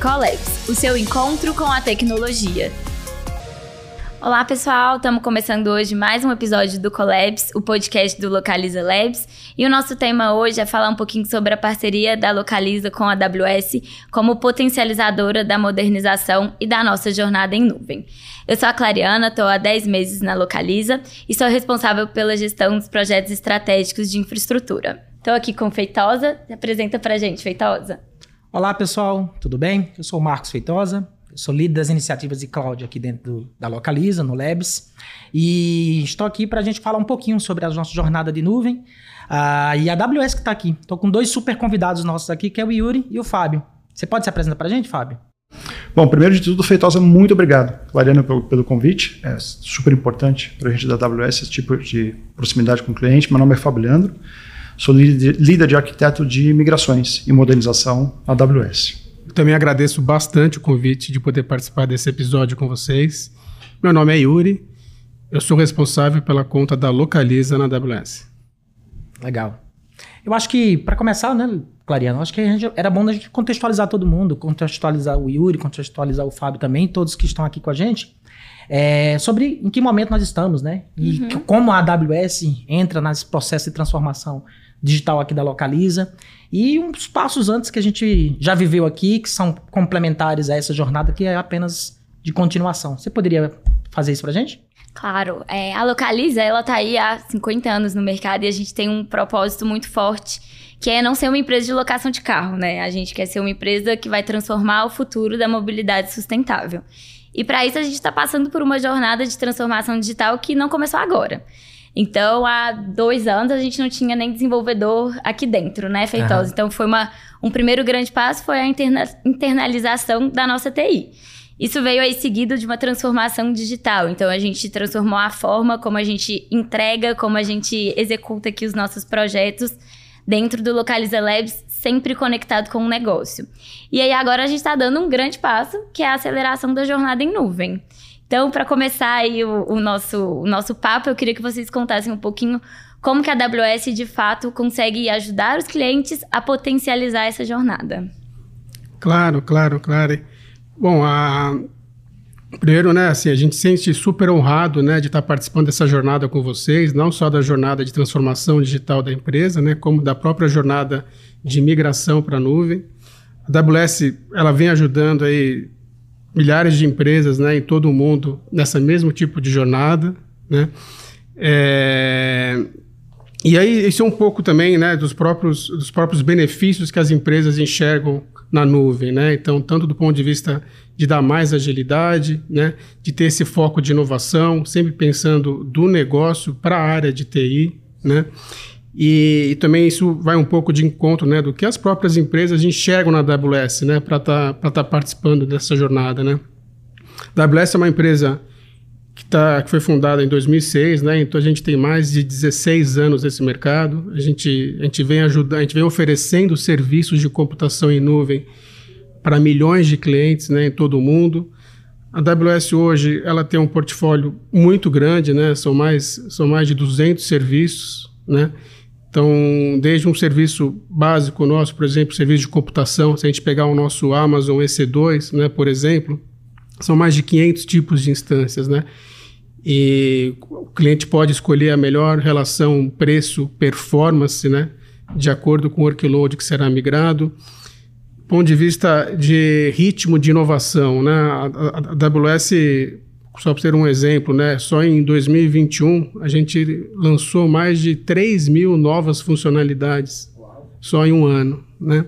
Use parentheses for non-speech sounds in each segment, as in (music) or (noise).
Collabs, o seu encontro com a tecnologia. Olá, pessoal! Estamos começando hoje mais um episódio do Collabs, o podcast do Localiza Labs. E o nosso tema hoje é falar um pouquinho sobre a parceria da Localiza com a AWS como potencializadora da modernização e da nossa jornada em nuvem. Eu sou a Clariana, estou há 10 meses na Localiza e sou responsável pela gestão dos projetos estratégicos de infraestrutura. Estou aqui com Feitosa. Se apresenta para a gente, Feitosa. Olá, pessoal, tudo bem? Eu sou o Marcos Feitosa, eu sou líder das iniciativas de cloud aqui dentro do, da Localiza, no Labs, e estou aqui para a gente falar um pouquinho sobre a nossa jornada de nuvem uh, e a AWS que está aqui. Estou com dois super convidados nossos aqui, que é o Yuri e o Fábio. Você pode se apresentar para a gente, Fábio? Bom, primeiro de tudo, Feitosa, muito obrigado, Clariana, pelo, pelo convite. É super importante para a gente da AWS esse tipo de proximidade com o cliente. Meu nome é Fábio Leandro. Sou líder de arquiteto de migrações e modernização na AWS. também agradeço bastante o convite de poder participar desse episódio com vocês. Meu nome é Yuri, eu sou responsável pela conta da Localiza na AWS. Legal. Eu acho que, para começar, né, Clariana, acho que gente, era bom a gente contextualizar todo mundo, contextualizar o Yuri, contextualizar o Fábio também, todos que estão aqui com a gente, é, sobre em que momento nós estamos, né? E uhum. como a AWS entra nesse processo de transformação digital aqui da Localiza. E uns passos antes que a gente já viveu aqui, que são complementares a essa jornada, que é apenas de continuação. Você poderia fazer isso pra gente? Claro. É, a Localiza, ela tá aí há 50 anos no mercado e a gente tem um propósito muito forte, que é não ser uma empresa de locação de carro, né? A gente quer ser uma empresa que vai transformar o futuro da mobilidade sustentável. E para isso a gente está passando por uma jornada de transformação digital que não começou agora. Então, há dois anos a gente não tinha nem desenvolvedor aqui dentro, né, Feitosa? Uhum. Então, foi uma, um primeiro grande passo foi a interna, internalização da nossa TI. Isso veio aí seguido de uma transformação digital. Então, a gente transformou a forma como a gente entrega, como a gente executa aqui os nossos projetos dentro do Localiza Labs, sempre conectado com o negócio. E aí, agora a gente está dando um grande passo, que é a aceleração da jornada em nuvem. Então, para começar aí o, o, nosso, o nosso papo, eu queria que vocês contassem um pouquinho como que a AWS de fato consegue ajudar os clientes a potencializar essa jornada. Claro, claro, claro. Bom, a... primeiro, né, assim, a gente se sente super honrado, né, de estar participando dessa jornada com vocês, não só da jornada de transformação digital da empresa, né, como da própria jornada de migração para a nuvem. A AWS, ela vem ajudando aí milhares de empresas né, em todo o mundo nessa mesmo tipo de jornada. Né? É, e aí, isso é um pouco também né, dos, próprios, dos próprios benefícios que as empresas enxergam na nuvem. Né? Então, tanto do ponto de vista de dar mais agilidade, né, de ter esse foco de inovação, sempre pensando do negócio para a área de TI. Né? E, e, também isso vai um pouco de encontro né, do que as próprias empresas enxergam na AWS né, para estar tá, tá participando dessa jornada. Né. A AWS é uma empresa que, tá, que foi fundada em 2006, né, então a gente tem mais de 16 anos nesse mercado. A gente, a gente vem ajudando, a gente vem oferecendo serviços de computação em nuvem para milhões de clientes né, em todo o mundo. A AWS hoje ela tem um portfólio muito grande, né, são, mais, são mais de 200 serviços. Né, então, desde um serviço básico nosso, por exemplo, serviço de computação, se a gente pegar o nosso Amazon EC2, né, por exemplo, são mais de 500 tipos de instâncias, né? E o cliente pode escolher a melhor relação preço-performance, né? De acordo com o workload que será migrado. Do ponto de vista de ritmo de inovação, né? A, AWS só para ter um exemplo, né? Só em 2021 a gente lançou mais de 3 mil novas funcionalidades, Uau. só em um ano, né?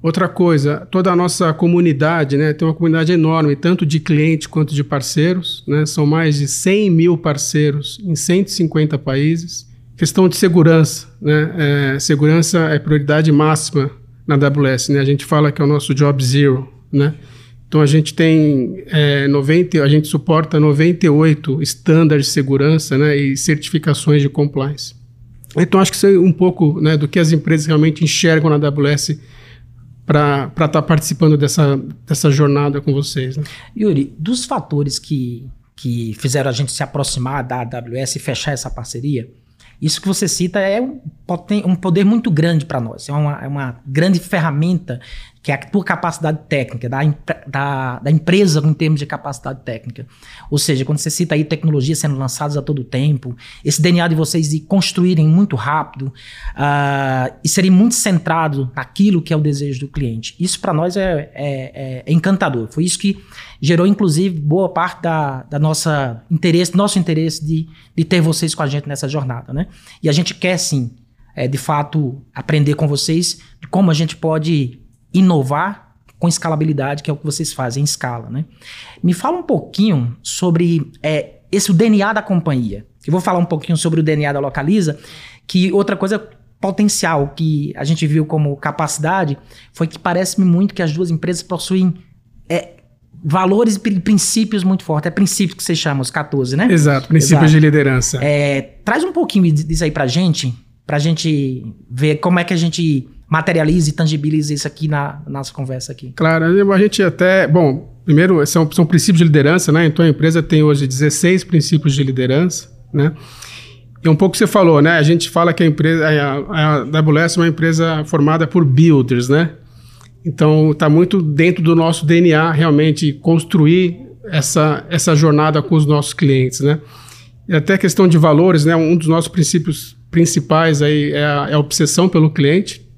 Outra coisa, toda a nossa comunidade, né? Tem uma comunidade enorme, tanto de clientes quanto de parceiros, né? São mais de 100 mil parceiros em 150 países. Questão de segurança, né? É, segurança é prioridade máxima na AWS, né? A gente fala que é o nosso job zero, né? Então a gente tem é, 90, a gente suporta 98 estándares de segurança né, e certificações de compliance. Então acho que isso é um pouco né, do que as empresas realmente enxergam na AWS para estar tá participando dessa, dessa jornada com vocês. Né? Yuri, dos fatores que, que fizeram a gente se aproximar da AWS e fechar essa parceria, isso que você cita é um poder muito grande para nós. É uma, é uma grande ferramenta que é a tua capacidade técnica, da, da, da, empresa em termos de capacidade técnica. Ou seja, quando você cita aí tecnologias sendo lançadas a todo tempo, esse DNA de vocês de construírem muito rápido uh, e serem muito centrado naquilo que é o desejo do cliente. Isso para nós é, é, é, é, encantador. Foi isso que gerou, inclusive, boa parte da, da nossa interesse, nosso interesse de, de ter vocês com a gente nessa jornada. Né? E a gente quer sim, é, de fato, aprender com vocês de como a gente pode inovar com escalabilidade, que é o que vocês fazem em escala, né? Me fala um pouquinho sobre é, esse o DNA da companhia. Eu vou falar um pouquinho sobre o DNA da Localiza, que outra coisa potencial que a gente viu como capacidade foi que parece-me muito que as duas empresas possuem é, valores e princípios muito fortes. É princípio que você chama, os 14, né? Exato, princípios Exato. de liderança. É, traz um pouquinho disso aí pra gente, pra gente ver como é que a gente materialize e tangibilize isso aqui na, na nossa conversa aqui. Claro, a gente até, bom, primeiro são, são princípios de liderança, né? Então a empresa tem hoje 16 princípios de liderança, né? E um pouco você falou, né? A gente fala que a empresa, a, a AWS é uma empresa formada por builders, né? Então está muito dentro do nosso DNA realmente construir essa, essa jornada com os nossos clientes, né? E até a questão de valores, né? Um dos nossos princípios principais aí é a, é a obsessão pelo cliente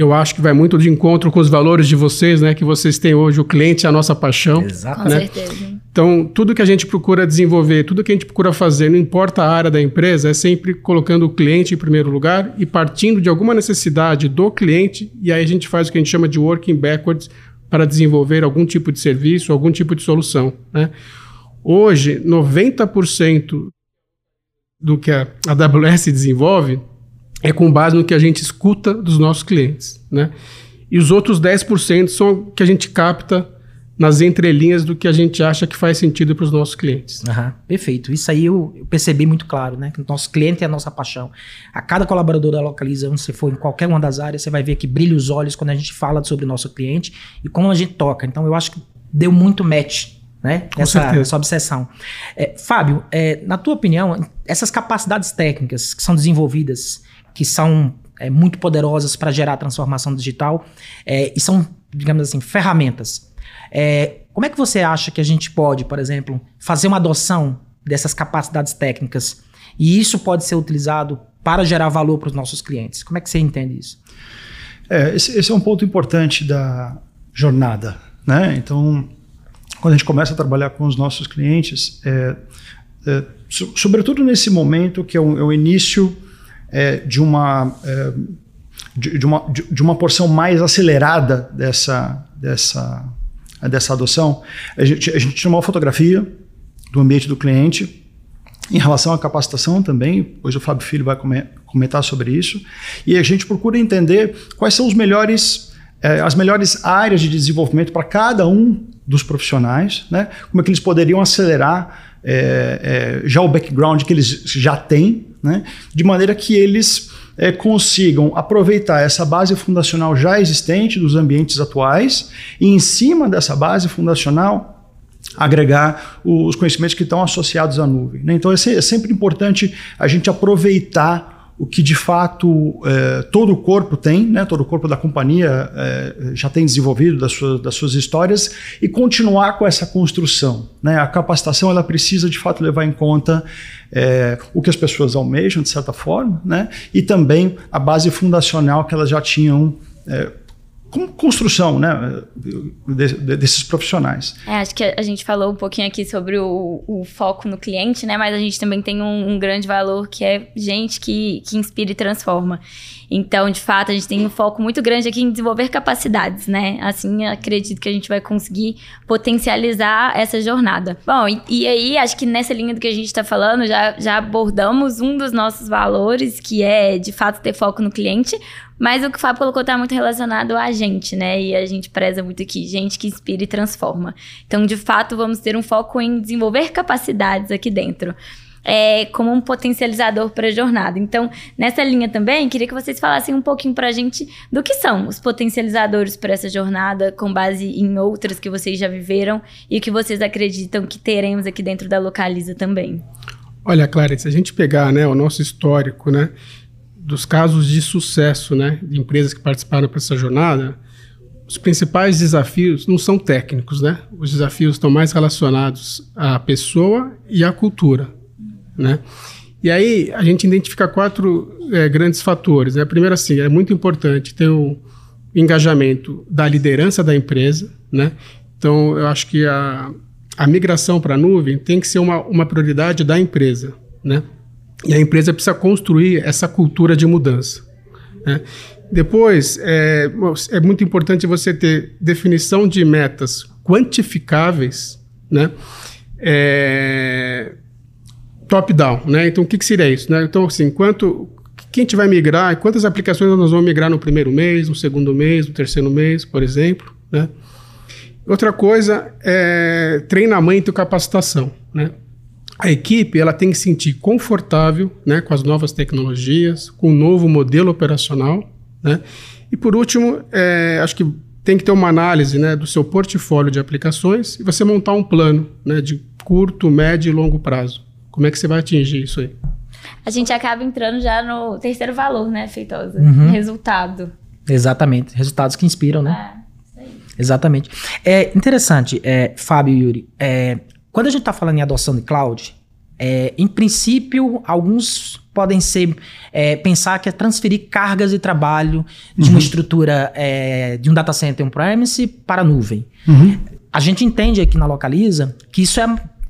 eu acho que vai muito de encontro com os valores de vocês, né? Que vocês têm hoje, o cliente é a nossa paixão. Exato. Né? Com certeza. Então, tudo que a gente procura desenvolver, tudo que a gente procura fazer, não importa a área da empresa, é sempre colocando o cliente em primeiro lugar e partindo de alguma necessidade do cliente, e aí a gente faz o que a gente chama de working backwards para desenvolver algum tipo de serviço, algum tipo de solução. Né? Hoje, 90% do que a AWS desenvolve é com base no que a gente escuta dos nossos clientes, né? E os outros 10% são que a gente capta nas entrelinhas do que a gente acha que faz sentido para os nossos clientes. Uhum, perfeito. Isso aí eu, eu, percebi muito claro, né? Que o nosso cliente é a nossa paixão. A cada colaborador da Localiza, onde você for em qualquer uma das áreas, você vai ver que brilha os olhos quando a gente fala sobre o nosso cliente e como a gente toca. Então eu acho que deu muito match né? Com essa, certeza. essa obsessão. É, Fábio, é, na tua opinião, essas capacidades técnicas que são desenvolvidas que são é, muito poderosas para gerar transformação digital é, e são, digamos assim, ferramentas. É, como é que você acha que a gente pode, por exemplo, fazer uma adoção dessas capacidades técnicas e isso pode ser utilizado para gerar valor para os nossos clientes? Como é que você entende isso? É, esse, esse, é um ponto importante da jornada. Né? Então, quando a gente começa a trabalhar com os nossos clientes, é, é, so, sobretudo nesse momento que é o, é o início é, de, uma, é, de, de, uma, de, uma porção mais acelerada dessa, dessa, dessa adoção, a gente, a gente tira uma fotografia do ambiente do cliente em relação à capacitação também, hoje o Fábio Filho vai comentar sobre isso, e a gente procura entender quais são os melhores, é, as melhores áreas de desenvolvimento para cada um dos profissionais, né? como é que eles poderiam acelerar é, é, já o background que eles já têm, né? de maneira que eles é, consigam aproveitar essa base fundacional já existente dos ambientes atuais e, em cima dessa base fundacional, agregar os conhecimentos que estão associados à nuvem. Né? Então é, é sempre importante a gente aproveitar o que de fato é, todo o corpo tem, né, todo o corpo da companhia é, já tem desenvolvido das suas, das suas histórias e continuar com essa construção. Né? A capacitação ela precisa de fato levar em conta é, o que as pessoas almejam, de certa forma, né? e também a base fundacional que elas já tinham como construção né, desses profissionais. É, acho que a gente falou um pouquinho aqui sobre o, o foco no cliente, né? Mas a gente também tem um, um, grande valor que é gente que, que inspira e transforma. Então, de fato, a gente tem um foco muito grande aqui em desenvolver capacidades, né? Assim, acredito que a gente vai conseguir potencializar essa jornada. Bom, e, e aí, acho que nessa linha do que a gente está falando, já, já abordamos um dos nossos valores, que é, de fato, ter foco no cliente, mas o que o Fábio colocou está muito relacionado a gente, né? E a gente preza muito aqui, gente que inspira e transforma. Então, de fato, vamos ter um foco em desenvolver capacidades aqui dentro. É, como um potencializador para a jornada. Então, nessa linha também, queria que vocês falassem um pouquinho para a gente do que são os potencializadores para essa jornada, com base em outras que vocês já viveram e que vocês acreditam que teremos aqui dentro da Localiza também. Olha, Clara, se a gente pegar né, o nosso histórico, né, dos casos de sucesso, né, de empresas que participaram dessa jornada, os principais desafios não são técnicos, né? Os desafios estão mais relacionados à pessoa e à cultura, né? E aí a gente identifica quatro é, grandes fatores. Né? Primeiro, assim, é muito importante ter o engajamento da liderança da empresa, né? Então, eu acho que a, a migração para a nuvem tem que ser uma, uma prioridade da empresa, né? E a empresa precisa construir essa cultura de mudança. Né? Depois, é, é muito importante você ter definição de metas quantificáveis, né? É, top-down, né? Então, o que, que seria isso? Né? Então, assim, quanto, quem vai migrar, quantas aplicações nós vamos migrar no primeiro mês, no segundo mês, no terceiro mês, por exemplo, né? Outra coisa é treinamento e capacitação, né? A equipe ela tem que se sentir confortável né, com as novas tecnologias, com o novo modelo operacional, né? E por último, é, acho que tem que ter uma análise né, do seu portfólio de aplicações e você montar um plano né, de curto, médio e longo prazo. Como é que você vai atingir isso aí? A gente acaba entrando já no terceiro valor, né, Feitosa? Uhum. Resultado. Exatamente. Resultados que inspiram, né? É, isso aí. Exatamente. É interessante, é, Fábio e Yuri, é, quando a gente está falando em adoção de cloud, é, em princípio, alguns podem ser é, pensar que é transferir cargas de trabalho de uhum. uma estrutura é, de um data center on-premise para a nuvem. Uhum. A gente entende aqui na Localiza que isso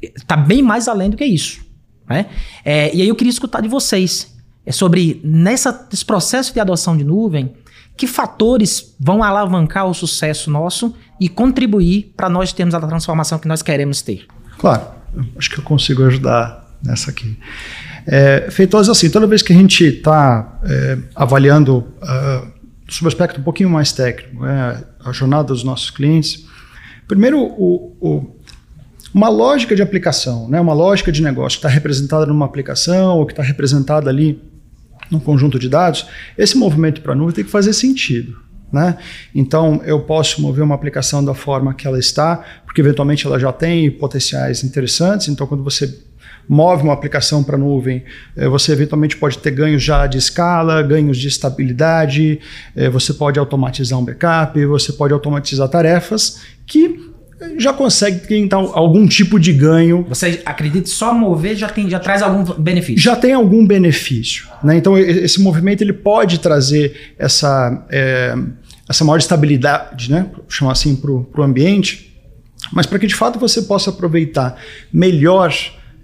está é, bem mais além do que isso. Né? É, e aí eu queria escutar de vocês é sobre nessa, nesse processo de adoção de nuvem, que fatores vão alavancar o sucesso nosso e contribuir para nós termos a transformação que nós queremos ter? Claro, acho que eu consigo ajudar nessa aqui. É, feitosa assim, toda vez que a gente está é, avaliando uh, sob aspecto um pouquinho mais técnico, é, a jornada dos nossos clientes, primeiro o, o uma lógica de aplicação, né, uma lógica de negócio que está representada numa aplicação ou que está representada ali num conjunto de dados, esse movimento para a nuvem tem que fazer sentido. Né? Então, eu posso mover uma aplicação da forma que ela está, porque eventualmente ela já tem potenciais interessantes. Então, quando você move uma aplicação para a nuvem, eh, você eventualmente pode ter ganhos já de escala, ganhos de estabilidade, eh, você pode automatizar um backup, você pode automatizar tarefas que já consegue ter então, algum tipo de ganho. Você acredita que só mover já, tem, já traz algum benefício? Já tem algum benefício. Né? Então, esse movimento ele pode trazer essa, é, essa maior estabilidade, né? chamar assim, para o ambiente, mas para que de fato você possa aproveitar melhor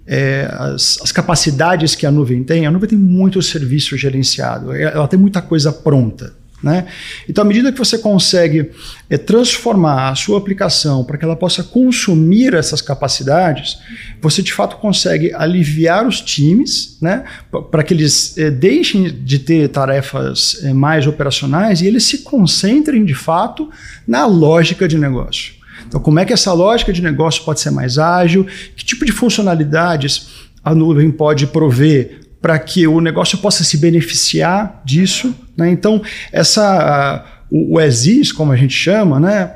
é, as, as, capacidades que a nuvem tem, a nuvem tem muito serviço gerenciado, ela tem muita coisa pronta. Né? Então, à medida que você consegue é, transformar a sua aplicação para que ela possa consumir essas capacidades, você de fato consegue aliviar os times né? para que eles é, deixem de ter tarefas é, mais operacionais e eles se concentrem de fato na lógica de negócio. Então, como é que essa lógica de negócio pode ser mais ágil? Que tipo de funcionalidades a nuvem pode prover para que o negócio possa se beneficiar disso. Né? Então, essa, o, o ESIS, como a gente chama, né?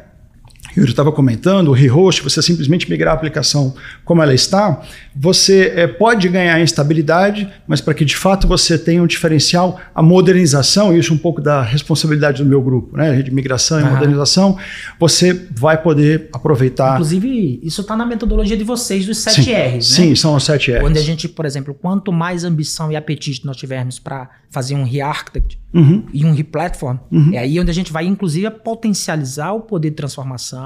Eu estava comentando, o rehost, você simplesmente migrar a aplicação como ela está, você é, pode ganhar em estabilidade, mas para que de fato você tenha um diferencial, a modernização, isso é um pouco da responsabilidade do meu grupo, né, de migração e modernização, você vai poder aproveitar. Inclusive, isso está na metodologia de vocês dos 7 sim, R's, né? Sim, são os 7 R's. Onde a gente, por exemplo, quanto mais ambição e apetite nós tivermos para fazer um re-architect uhum. e um re-platform, uhum. é aí onde a gente vai, inclusive, potencializar o poder de transformação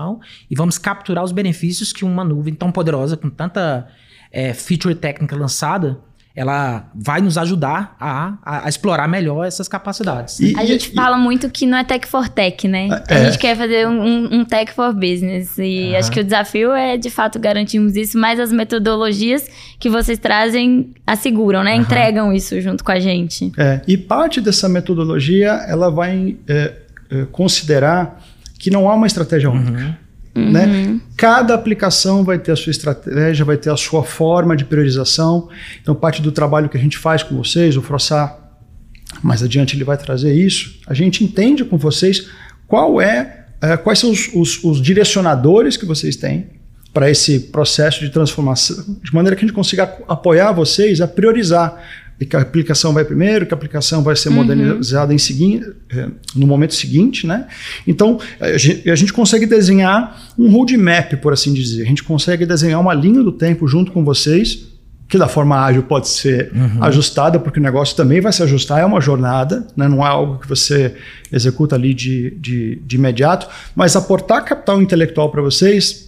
e vamos capturar os benefícios que uma nuvem tão poderosa, com tanta é, feature técnica lançada, ela vai nos ajudar a, a, a explorar melhor essas capacidades. E, a gente e, fala muito que não é tech for tech, né? É. A gente quer fazer um, um, tech for business. E uhum. acho que o desafio é, de fato, garantirmos isso, mas as metodologias que vocês trazem asseguram, né? Uhum. Entregam isso junto com a gente. É, e parte dessa metodologia, ela vai é, é considerar que não há uma estratégia única. Uhum. Uhum. Né? Cada aplicação vai ter a sua estratégia, vai ter a sua forma de priorização. Então, parte do trabalho que a gente faz com vocês, o Frossá, mais adiante ele vai trazer isso. A gente entende com vocês qual é, é quais são os, os, os direcionadores que vocês têm para esse processo de transformação, de maneira que a gente consiga apoiar vocês a priorizar e que a aplicação vai primeiro, que a aplicação vai ser modernizada em seguinte, é, no momento seguinte, né? Então a gente, a gente, consegue desenhar um roadmap, por assim dizer. A gente consegue desenhar uma linha do tempo junto com vocês, que da forma ágil pode ser uhum. ajustada, porque o negócio também vai se ajustar, é uma jornada, né? não é algo que você executa ali de, de, de imediato, mas aportar capital intelectual para vocês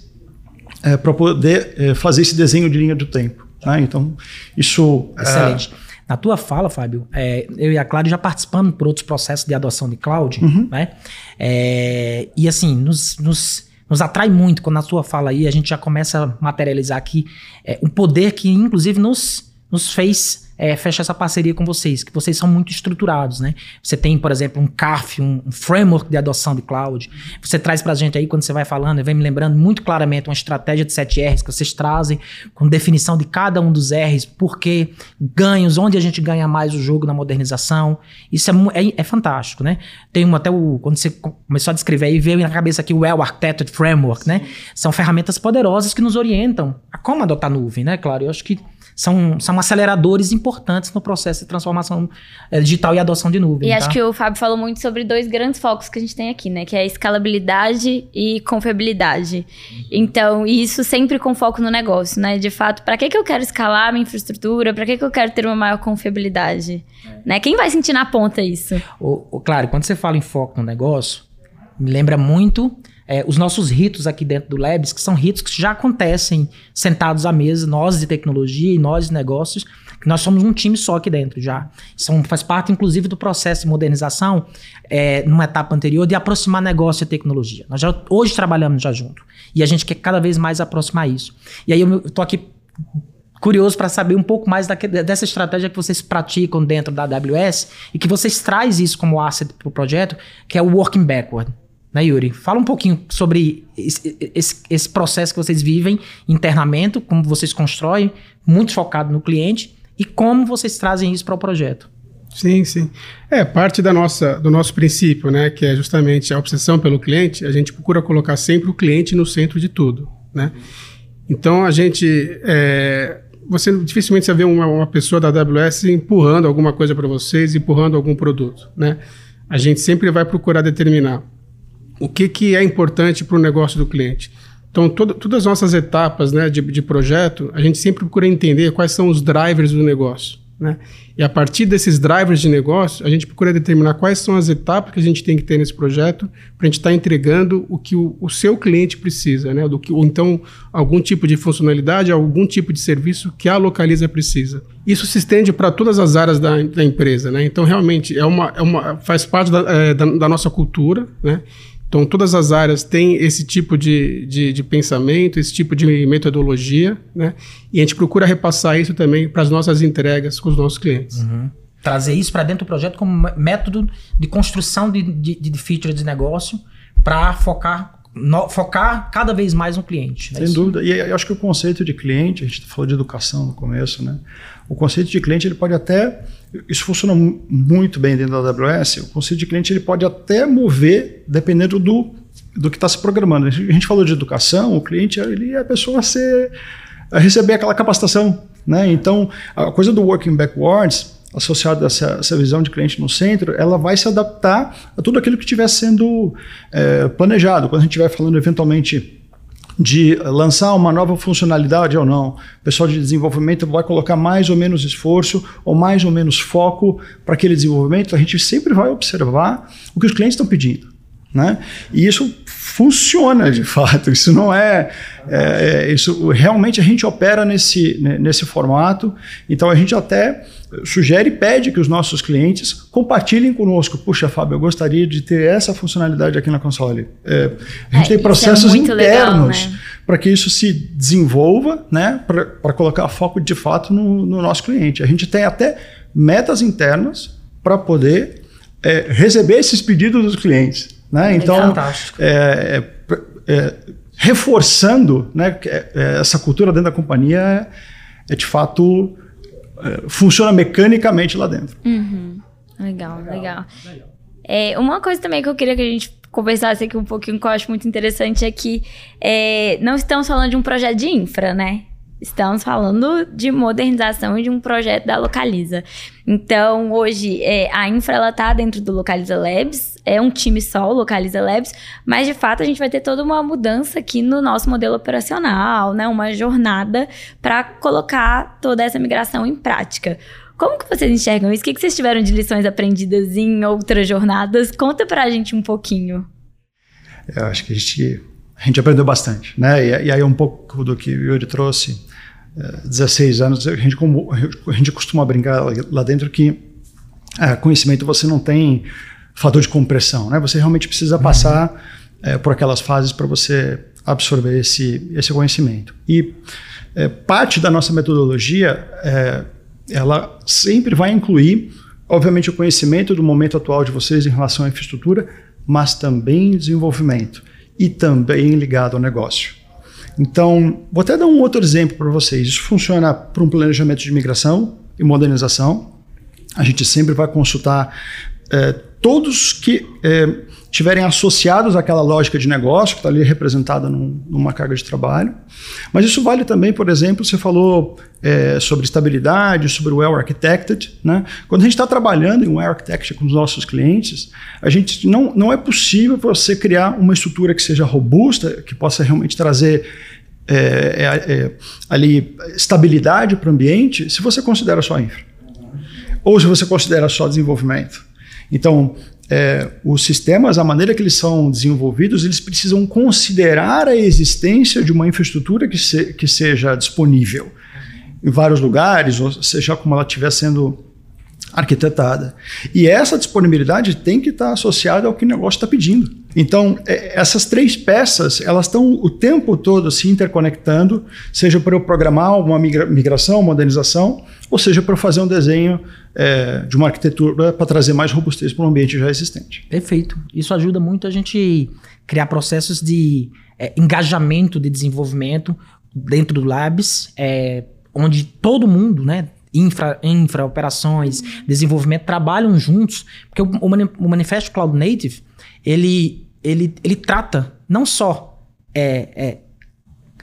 é, para poder é, fazer esse desenho de linha do tempo. Né? Então, isso. É, Excelente. É, na tua fala, Fábio, é, eu e a Cláudia já participando por outros processos de adoção de cloud, uhum. né? É, e assim, nos, nos, nos, atrai muito quando na tua fala aí a gente já começa a materializar aqui é, um poder que, inclusive, nos, nos fez é, fecha essa parceria com vocês, que vocês são muito estruturados, né? Você tem, por exemplo, um CAF, um, um framework de adoção de cloud. Você traz pra gente aí, quando você vai falando, vem me lembrando muito claramente uma estratégia de 7 R's que vocês trazem, com definição de cada um dos R's, por quê, ganhos, onde a gente ganha mais o jogo na modernização. Isso é, é, é fantástico, né? Tem uma, até o. Quando você começou a descrever aí, veio na cabeça aqui o Well Architected Framework, né? São ferramentas poderosas que nos orientam a como adotar nuvem, né? Claro, eu acho que são, são aceleradores importantes no processo de transformação é, digital e adoção de nuvem. E tá? acho que o Fábio falou muito sobre dois grandes focos que a gente tem aqui, né? Que é escalabilidade e confiabilidade. Então, isso sempre com foco no negócio, né? De fato, para que, que eu quero escalar a minha infraestrutura? Para que, que eu quero ter uma maior confiabilidade? É. Né? Quem vai sentir na ponta isso? O, o, claro, quando você fala em foco no negócio, me lembra muito é, os nossos ritos aqui dentro do Labs, que são ritos que já acontecem sentados à mesa, nós de tecnologia e nós de negócios, que nós somos um time só aqui dentro já. São, faz parte, inclusive, do processo de modernização, é, numa etapa anterior, de aproximar negócio e tecnologia. Nós já hoje trabalhamos já junto. E a gente quer cada vez mais aproximar isso. E aí eu estou aqui curioso para saber um pouco mais dessa estratégia que vocês praticam dentro da AWS e que vocês trazem isso como asset para o projeto, que é o working backward né, Yuri? Fala um pouquinho sobre esse, esse, esse, processo que vocês vivem internamente, como vocês constroem, muito focado no cliente, e como vocês trazem isso para o projeto. Sim, sim. É parte da nossa, do nosso princípio, né, que é justamente a obsessão pelo cliente. A gente procura colocar sempre o cliente no centro de tudo, né? Então a gente é, você dificilmente você vê uma, uma, pessoa da AWS empurrando alguma coisa para vocês, empurrando algum produto, né? A gente sempre vai procurar determinar o que, que é importante para o negócio do cliente. Então, todo, todas as nossas etapas né, de, de projeto, a gente sempre procura entender quais são os drivers do negócio. Né? E a partir desses drivers de negócio, a gente procura determinar quais são as etapas que a gente tem que ter nesse projeto para a gente estar tá entregando o que o, o, seu cliente precisa, né? Do que, ou então algum tipo de funcionalidade, algum tipo de serviço que a localiza precisa. Isso se estende para todas as áreas da, da, empresa, né? Então, realmente, é uma, é uma, faz parte da, é, da, da nossa cultura, né? Então, todas as áreas têm esse tipo de, de, de, pensamento, esse tipo de metodologia, né? E a gente procura repassar isso também para as nossas entregas com os nossos clientes. Uhum. Trazer isso para dentro do projeto como método de construção de, de, de feature de negócio para focar, no, focar cada vez mais no cliente. Né? Sem dúvida. E eu acho que o conceito de cliente, a gente falou de educação no começo, né? O conceito de cliente ele pode até isso funciona muito bem dentro da AWS. O conceito de cliente ele pode até mover dependendo do, do que está se programando. A gente falou de educação, o cliente ele é a pessoa a, ser, a receber aquela capacitação. Né? Então, a coisa do working backwards, associada a essa, essa, visão de cliente no centro, ela vai se adaptar a tudo aquilo que estiver sendo é, planejado. Quando a gente estiver falando eventualmente de lançar uma nova funcionalidade ou não. O pessoal de desenvolvimento vai colocar mais ou menos esforço ou mais ou menos foco para aquele desenvolvimento. A gente sempre vai observar o que os clientes estão pedindo. Né? E isso funciona de fato. Isso não é, é, é, isso realmente a gente opera nesse nesse formato. Então a gente até sugere e pede que os nossos clientes compartilhem conosco. Puxa, Fábio, eu gostaria de ter essa funcionalidade aqui na console. É, a gente é, tem é processos internos né? para que isso se desenvolva, né? Para colocar foco de fato no, no nosso cliente. A gente tem até metas internas para poder é, receber esses pedidos dos clientes. Né? Então, é, é, é, reforçando né, é, essa cultura dentro da companhia é, de fato funciona mecanicamente lá dentro. Uhum. Legal, legal. legal. É, uma coisa também que eu queria que a gente conversasse aqui um pouquinho, que eu acho muito interessante, é que é, não estamos falando de um projeto de infra, né? Estamos falando de modernização de um projeto da Localiza. Então, hoje, é, a infra ela tá dentro do Localiza Labs, é um time só, o Localiza Labs, mas de fato a gente vai ter toda uma mudança aqui no nosso modelo operacional, né? Uma jornada para colocar toda essa migração em prática. Como que vocês enxergam isso? O que, que vocês tiveram de lições aprendidas em outras jornadas? Conta pra gente um pouquinho. Eu acho que a gente, a gente aprendeu bastante, né? E, e aí um pouco do que o Yuri trouxe, 16 anos, a gente, como, a gente costuma brincar lá dentro que é, conhecimento você não tem fator de compressão, né? Você realmente precisa passar é, por aquelas fases para você absorver esse, esse conhecimento. E é, parte da nossa metodologia, ela sempre vai incluir, obviamente, o conhecimento do momento atual de vocês em relação à infraestrutura, mas também desenvolvimento e também ligado ao negócio. Então, vou até dar um outro exemplo para vocês. Isso funciona para um planejamento de migração e modernização. A gente sempre vai consultar é, todos que é, tiverem associados àquela lógica de negócio que está ali representada num, numa carga de trabalho. Mas isso vale também, por exemplo, você falou é, sobre estabilidade, sobre o well architected. Né? Quando a gente está trabalhando em well architecture com os nossos clientes, a gente não, não é possível você criar uma estrutura que seja robusta, que possa realmente trazer é, é, é ali estabilidade para o ambiente, se você considera só infra. Ou se você considera só desenvolvimento. Então, é, os sistemas, a maneira que eles são desenvolvidos, eles precisam considerar a existência de uma infraestrutura que, se, que seja disponível em vários lugares, ou seja, como ela estiver sendo arquitetada. E essa disponibilidade tem que estar associada ao que o negócio está pedindo. Então, é, essas três peças, elas estão o tempo todo se interconectando, seja para eu programar uma migração, modernização, ou seja para eu fazer um desenho é, de uma arquitetura para trazer mais robustez para um ambiente já existente. Perfeito. Isso ajuda muito a gente criar processos de é, engajamento de desenvolvimento dentro do Labs, é, onde todo mundo, né, infra, infra operações, desenvolvimento, trabalham juntos, porque o, o Manifesto Cloud Native, ele, ele, ele trata não só é, é,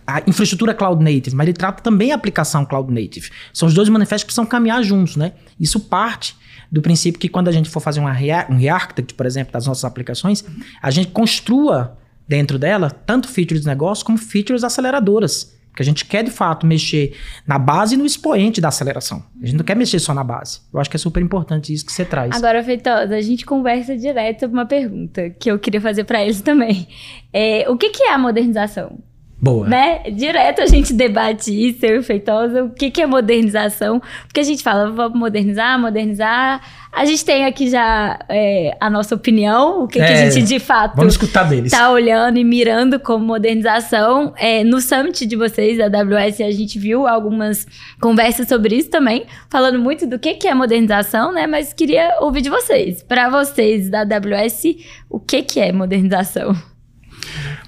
a infraestrutura cloud native, mas ele trata também a aplicação cloud native. São os dois manifestos que precisam caminhar juntos, né? Isso parte do princípio que quando a gente for fazer uma rea um re-architect, por exemplo, das nossas aplicações, a gente construa dentro dela tanto features de negócio como features aceleradoras. Porque a gente quer, de fato, mexer na base e no expoente da aceleração. A gente não quer mexer só na base. Eu acho que é super importante isso que você traz. Agora, Feitosa, a gente conversa direto sobre uma pergunta que eu queria fazer para eles também. É, o que, que é a modernização? Boa. Né? Direto a gente debate isso, eu e Feitosa, o que, que é modernização. Porque a gente fala, vamos modernizar, modernizar. A gente tem aqui já é, a nossa opinião, o que, é, que a é, gente de fato vamos escutar deles. tá olhando e mirando como modernização. É, no summit de vocês, da AWS, a gente viu algumas conversas sobre isso também, falando muito do que, que é modernização, né? Mas queria ouvir de vocês. Para vocês da AWS, o que, que é modernização?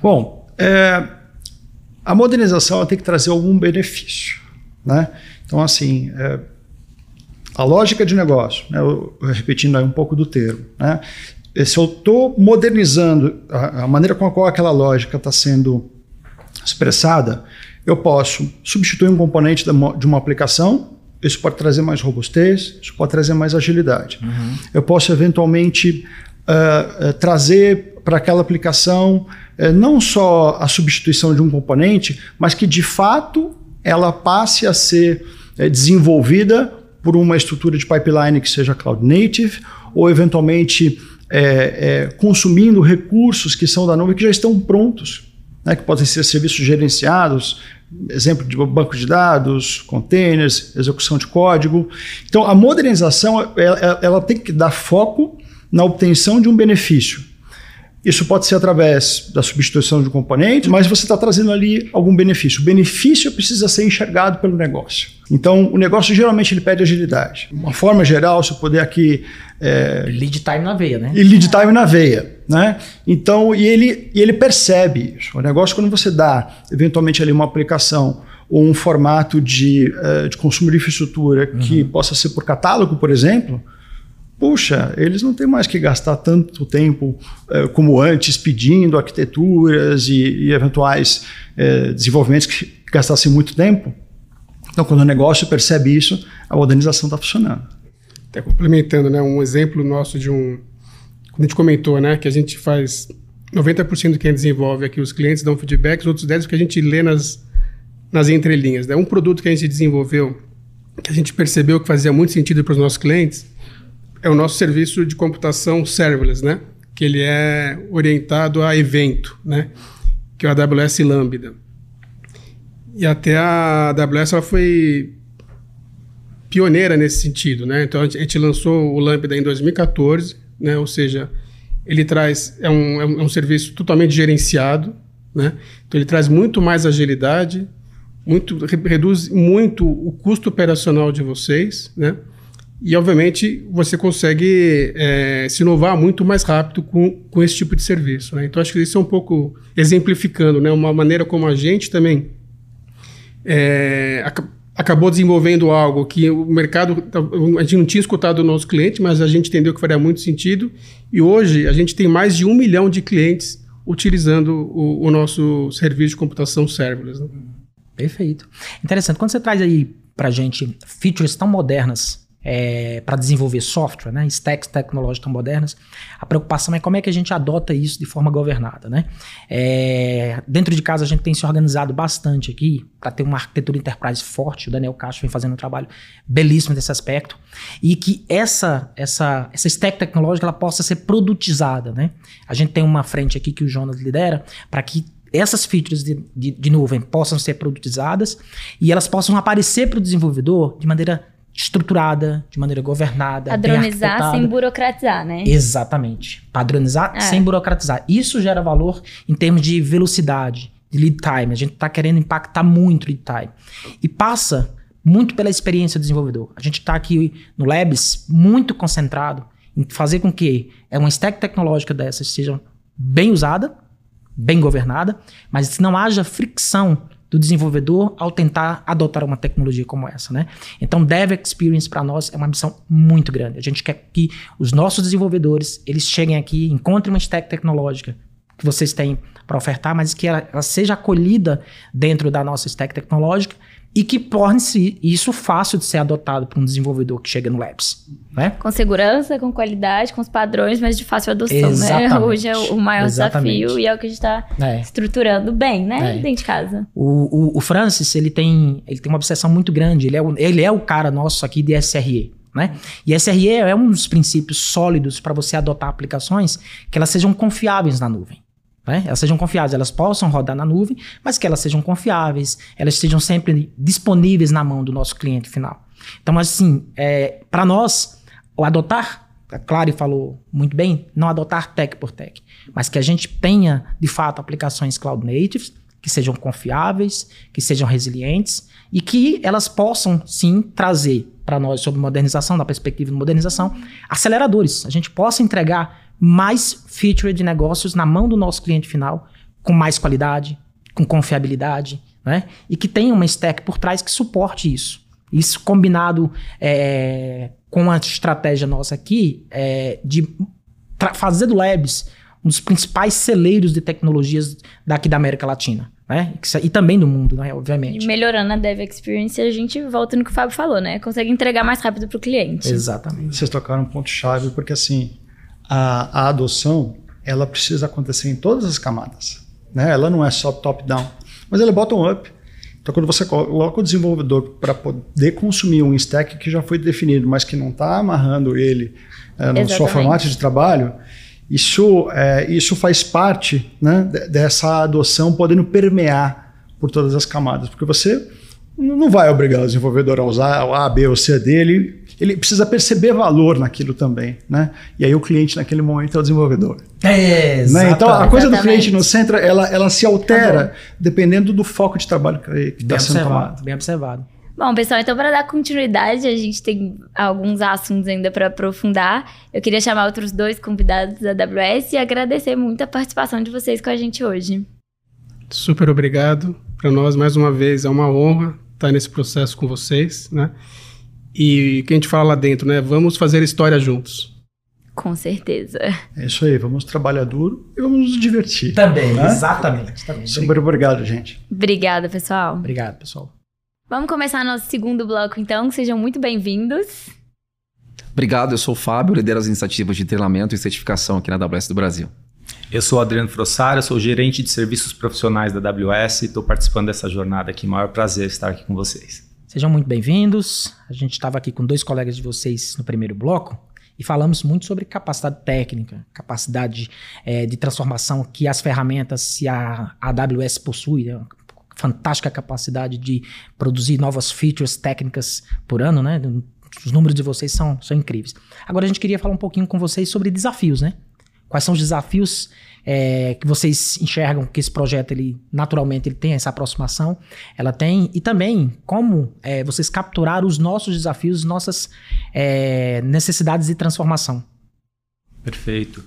Bom, é, a modernização tem que trazer algum benefício. Né? Então, assim, é, a lógica de negócio, né, eu, repetindo aí um pouco do termo, né, se eu estou modernizando a, a, maneira com a qual aquela lógica está sendo expressada, eu posso substituir um componente de uma aplicação, isso pode trazer mais robustez, isso pode trazer mais agilidade. Uhum. Eu posso eventualmente uh, trazer para aquela aplicação é, não só a substituição de um componente, mas que de fato ela passe a ser é, desenvolvida por uma estrutura de pipeline que seja cloud native ou eventualmente é, consumindo recursos que são da nuvem que já estão prontos, né, que podem ser serviços gerenciados, exemplo de banco de dados, containers, execução de código. Então a modernização ela, ela tem que dar foco na obtenção de um benefício isso pode ser através da substituição de um componente, mas você está trazendo ali algum benefício. O benefício precisa ser enxergado pelo negócio. Então, o negócio geralmente ele pede agilidade. Uma forma geral, se eu puder aqui. É, lead time na veia, né? E lead time na veia. Né? Então, e ele, e ele percebe isso. O negócio, quando você dá, eventualmente, ali uma aplicação ou um formato de, uh, de consumo de infraestrutura uhum. que possa ser por catálogo, por exemplo, puxa, eles não têm mais que gastar tanto tempo eh, como antes pedindo arquiteturas e, e eventuais eh, desenvolvimentos que gastassem muito tempo. Então, quando o negócio percebe isso, a modernização está funcionando. Até complementando, né, um exemplo nosso de um. Quando a gente comentou, né, que a gente faz 90% do que a gente desenvolve aqui, os clientes dão feedback, os outros 10% que a gente lê nas, nas entrelinhas. Né? Um produto que a gente desenvolveu, que a gente percebeu que fazia muito sentido para os nossos clientes, é o nosso serviço de computação serverless, né? que ele é orientado a evento, né? que é o AWS Lambda. E até a AWS ela foi pioneira nesse sentido, né? Então a gente lançou o Lambda em 2014, né? Ou seja, ele traz é um, é um, é um serviço totalmente gerenciado, né? Então ele traz muito mais agilidade, muito reduz muito o custo operacional de vocês, né? E, obviamente, você consegue é, se inovar muito mais rápido com, com esse tipo de serviço. Né? Então, acho que isso é um pouco exemplificando, né? uma maneira como a gente também é, ac acabou desenvolvendo algo que o mercado, a gente não tinha escutado do nosso cliente, mas a gente entendeu que faria muito sentido. E hoje, a gente tem mais de um milhão de clientes utilizando o, o nosso serviço de computação serverless. Né? Perfeito. Interessante. Quando você traz aí para gente features tão modernas é, para desenvolver software, né, stacks tecnológicas modernas, a preocupação é como é que a gente adota isso de forma governada. Né? É, dentro de casa a gente tem se organizado bastante aqui para ter uma arquitetura enterprise forte, o Daniel Castro vem fazendo um trabalho belíssimo nesse aspecto, e que essa, essa, essa stack tecnológica ela possa ser produtizada. Né? A gente tem uma frente aqui que o Jonas lidera para que essas features de, de, de nuvem possam ser produtizadas e elas possam aparecer para o desenvolvedor de maneira estruturada, de maneira governada. Padronizar sem burocratizar, né? Exatamente. Padronizar é. sem burocratizar. Isso gera valor em termos de velocidade, de lead time. A gente está querendo impactar muito lead time. E passa muito pela experiência do desenvolvedor. A gente está aqui no Labs muito concentrado em fazer com que uma stack tecnológica dessas seja bem usada, bem governada, mas não haja fricção do desenvolvedor ao tentar adotar uma tecnologia como essa, né? Então, Dev Experience para nós é uma missão muito grande. A gente quer que os nossos desenvolvedores eles cheguem aqui, encontrem uma stack tecnológica que vocês têm para ofertar, mas que ela, ela seja acolhida dentro da nossa stack tecnológica e que torne-se isso fácil de ser adotado por um desenvolvedor que chega no Labs. Né? Com segurança, com qualidade, com os padrões, mas de fácil adoção, né? Exatamente. né? Hoje é o maior Exatamente. desafio e é o que a gente está é. estruturando bem, né? É. Dentro de casa. O, o, o, Francis, ele tem, ele tem uma obsessão muito grande. Ele é o, ele é o cara nosso aqui de SRE. Né? E SRE é um dos princípios sólidos para você adotar aplicações que elas sejam confiáveis na nuvem. Né? Elas sejam confiáveis, elas possam rodar na nuvem, mas que elas sejam confiáveis, elas estejam sempre disponíveis na mão do nosso cliente final. Então, assim, é, para nós, o adotar, a Clary falou muito bem, não adotar tech por tech, mas que a gente tenha, de fato, aplicações cloud natives, que sejam confiáveis, que sejam resilientes e que elas possam, sim, trazer para nós, sobre modernização, da perspectiva de modernização, aceleradores. A gente possa entregar mais feature de negócios na mão do nosso cliente final, com mais qualidade, com confiabilidade, né? E que tenha uma stack por trás que suporte isso. Isso combinado é, com a estratégia nossa aqui é, de fazer do Labs um dos principais celeiros de tecnologias daqui da América Latina. Né? E também do mundo, né? Obviamente. E melhorando a Dev Experience, a gente volta no que o Fábio falou, né? Consegue entregar mais rápido para o cliente. Exatamente. Vocês tocaram um ponto-chave, porque assim, a, a adoção ela precisa acontecer em todas as camadas. Né? Ela não é só top-down, mas ela é bottom-up. Então, quando você coloca o desenvolvedor para poder consumir um stack que já foi definido, mas que não está amarrando ele é, no seu formato de trabalho, isso, é, isso faz parte né, dessa adoção podendo permear por todas as camadas, porque você não vai obrigar o desenvolvedor a usar o A, B ou C dele, ele precisa perceber valor naquilo também, né? E aí o cliente naquele momento é o desenvolvedor. É, né? Então a coisa do cliente no centro, ela, ela se altera tá dependendo do foco de trabalho que está sendo tomado. Bem observado. Bom, pessoal, então para dar continuidade, a gente tem alguns assuntos ainda para aprofundar. Eu queria chamar outros dois convidados da AWS e agradecer muito a participação de vocês com a gente hoje. Super obrigado. Para nós, mais uma vez, é uma honra estar nesse processo com vocês, né? E que a gente fala lá dentro, né? Vamos fazer história juntos. Com certeza. É isso aí, vamos trabalhar duro e vamos nos divertir. Também, né? exatamente. Também. Super obrigado, gente. Obrigada, pessoal. Obrigado, pessoal. Vamos começar nosso segundo bloco, então. Sejam muito bem-vindos. Obrigado, eu sou o Fábio, lidero as iniciativas de treinamento e certificação aqui na AWS do Brasil. Eu sou Adriano Frossara, sou gerente de serviços profissionais da AWS e estou participando dessa jornada aqui. Maior prazer estar aqui com vocês. Sejam muito bem-vindos. A gente estava aqui com dois colegas de vocês no primeiro bloco e falamos muito sobre capacidade técnica, capacidade é, de transformação que as ferramentas que a AWS possui, né? fantástica capacidade de produzir novas features técnicas por ano, né? Os números de vocês são, são incríveis. Agora a gente queria falar um pouquinho com vocês sobre desafios, né? Quais são os desafios é, que vocês enxergam que esse projeto ele naturalmente ele tem essa aproximação, ela tem e também como é, vocês capturaram os nossos desafios, nossas é, necessidades de transformação. Perfeito.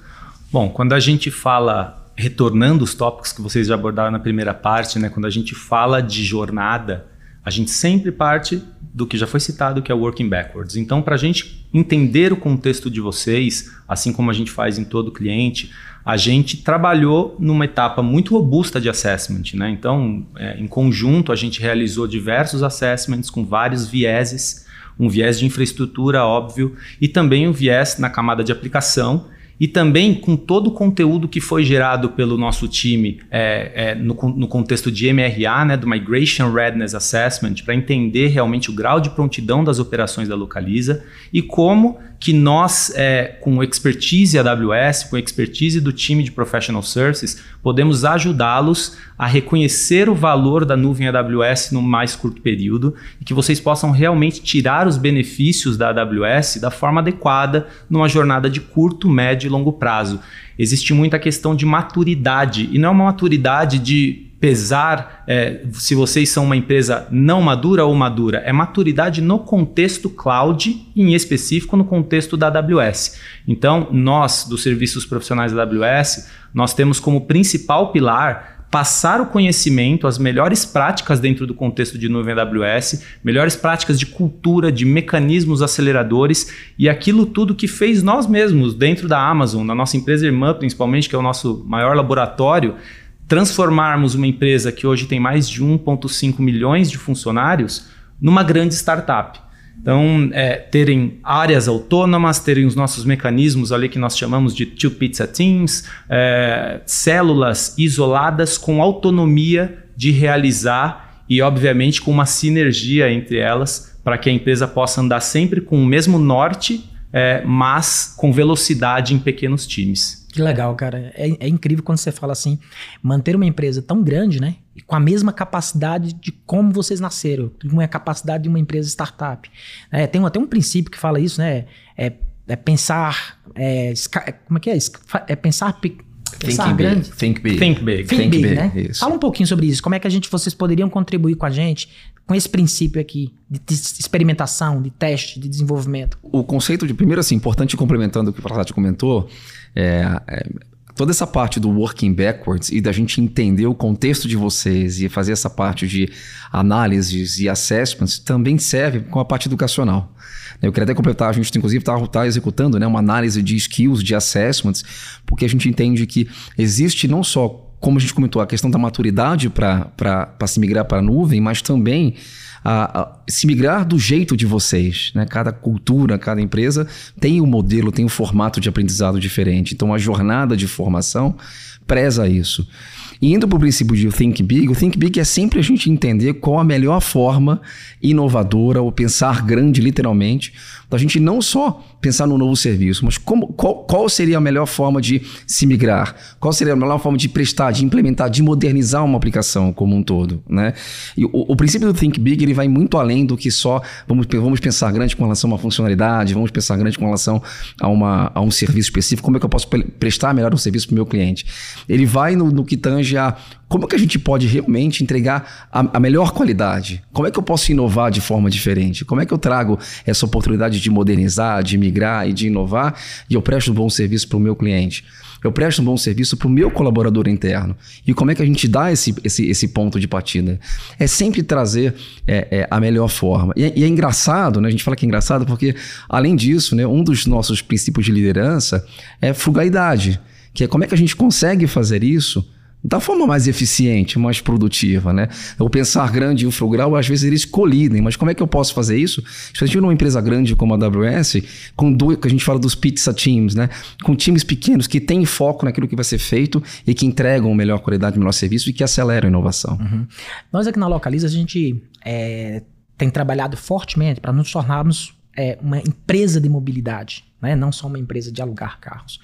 Bom, quando a gente fala retornando os tópicos que vocês já abordaram na primeira parte, né, quando a gente fala de jornada, a gente sempre parte do que já foi citado, que é o working backwards. Então, para a gente entender o contexto de vocês, assim como a gente faz em todo cliente, a gente trabalhou numa etapa muito robusta de assessment. Né? Então, é, em conjunto, a gente realizou diversos assessments com vários vieses, um viés de infraestrutura, óbvio, e também um viés na camada de aplicação e também com todo o conteúdo que foi gerado pelo nosso time é, é, no, no, contexto de MRA, né, do Migration Readiness Assessment, para entender realmente o grau de prontidão das operações da Localiza e como que nós, é, com expertise AWS, com expertise do time de Professional Services, podemos ajudá-los a reconhecer o valor da nuvem AWS no mais curto período e que vocês possam realmente tirar os benefícios da AWS da forma adequada numa jornada de curto, médio e longo prazo. Existe muita questão de maturidade e não é uma maturidade de pesar é, se vocês são uma empresa não madura ou madura. É maturidade no contexto cloud, em específico no contexto da AWS. Então, nós, dos serviços profissionais da AWS, nós temos como principal pilar passar o conhecimento, as melhores práticas dentro do contexto de nuvem AWS, melhores práticas de cultura, de mecanismos aceleradores e aquilo tudo que fez nós mesmos dentro da Amazon, na nossa empresa irmã principalmente, que é o nosso maior laboratório, transformarmos uma empresa que hoje tem mais de 1,5 milhões de funcionários numa grande startup. Então, é, terem áreas autônomas, terem os nossos mecanismos ali que nós chamamos de two pizza teams, é, células isoladas com autonomia de realizar e, obviamente, com uma sinergia entre elas para que a empresa possa andar sempre com o mesmo norte, é, mas com velocidade em pequenos times. Que legal, cara. É, é, incrível quando você fala assim, manter uma empresa tão grande, né? Com a mesma capacidade de como vocês nasceram, com a capacidade de uma empresa startup. É, tem até um princípio que fala isso, né? É, é pensar. É, como é que é? É pensar. Pensar Think grande. Big. Think big. Think big. Think, Think big, big, né? Isso. Fala um pouquinho sobre isso. Como é que a gente, vocês poderiam contribuir com a gente com esse princípio aqui de, de experimentação, de teste, de desenvolvimento? O conceito de, primeiro assim, importante complementando o que o Prasad comentou, é, é, toda essa parte do working backwards e da gente entender o contexto de vocês e fazer essa parte de análises e assessments também serve com a parte educacional. Eu queria até completar, a gente inclusive está tá executando né, uma análise de skills, de assessments, porque a gente entende que existe não só, como a gente comentou, a questão da maturidade para se migrar para a nuvem, mas também a, a, se migrar do jeito de vocês. Né? Cada cultura, cada empresa tem um modelo, tem um formato de aprendizado diferente. Então a jornada de formação preza isso. E indo para o princípio de Think Big, o Think Big é sempre a gente entender qual a melhor forma inovadora ou pensar grande, literalmente, da gente não só pensar no novo serviço, mas como, qual, qual seria a melhor forma de se migrar? Qual seria a melhor forma de prestar, de implementar, de modernizar uma aplicação como um todo? Né? E o, o princípio do Think Big ele vai muito além do que só vamos, vamos pensar grande com relação a uma funcionalidade, vamos pensar grande com relação a, uma, a um serviço específico, como é que eu posso prestar melhor um serviço para o meu cliente. Ele vai no, no que tange a como é que a gente pode realmente entregar a, a, melhor qualidade? Como é que eu posso inovar de forma diferente? Como é que eu trago essa oportunidade de modernizar, de migrar e de inovar e eu presto um bom serviço para o meu cliente? Eu presto um bom serviço para o meu colaborador interno. E como é que a gente dá esse, esse, esse ponto de partida? É sempre trazer é, é, a melhor forma. E é, e é, engraçado, né? a gente fala que é engraçado porque, além disso, né, um dos nossos princípios de liderança é frugalidade, que é como é que a gente consegue fazer isso da forma mais eficiente, mais produtiva, né? O pensar grande e o frugal, às vezes eles colidem, mas como é que eu posso fazer isso? Especialmente numa empresa grande como a AWS, com dois, que a gente fala dos pizza teams, né? Com times pequenos que têm foco naquilo que vai ser feito e que entregam melhor qualidade, melhor serviço e que aceleram a inovação. Uhum. Nós aqui na Localiza, a gente é, tem trabalhado fortemente para nos tornarmos é, uma empresa de mobilidade, né? não só uma empresa de alugar carros.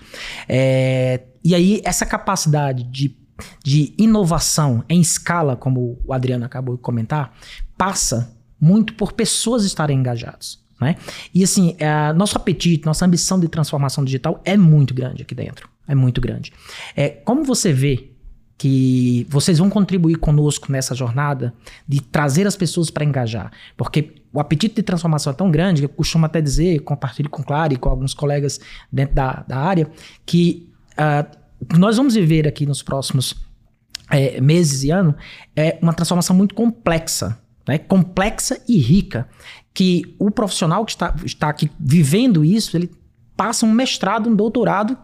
É, e aí, essa capacidade de de inovação em escala, como o Adriano acabou de comentar, passa muito por pessoas estarem engajadas. Né? E assim, é, nosso apetite, nossa ambição de transformação digital é muito grande aqui dentro. É muito grande. É, como você vê que vocês vão contribuir conosco nessa jornada de trazer as pessoas para engajar? Porque o apetite de transformação é tão grande que eu costumo até dizer, compartilho com Clara e com alguns colegas dentro da, da área, que uh, nós vamos viver aqui nos próximos é, meses e anos é uma transformação muito complexa, né? complexa e rica, que o profissional que está, está aqui vivendo isso, ele passa um mestrado, um doutorado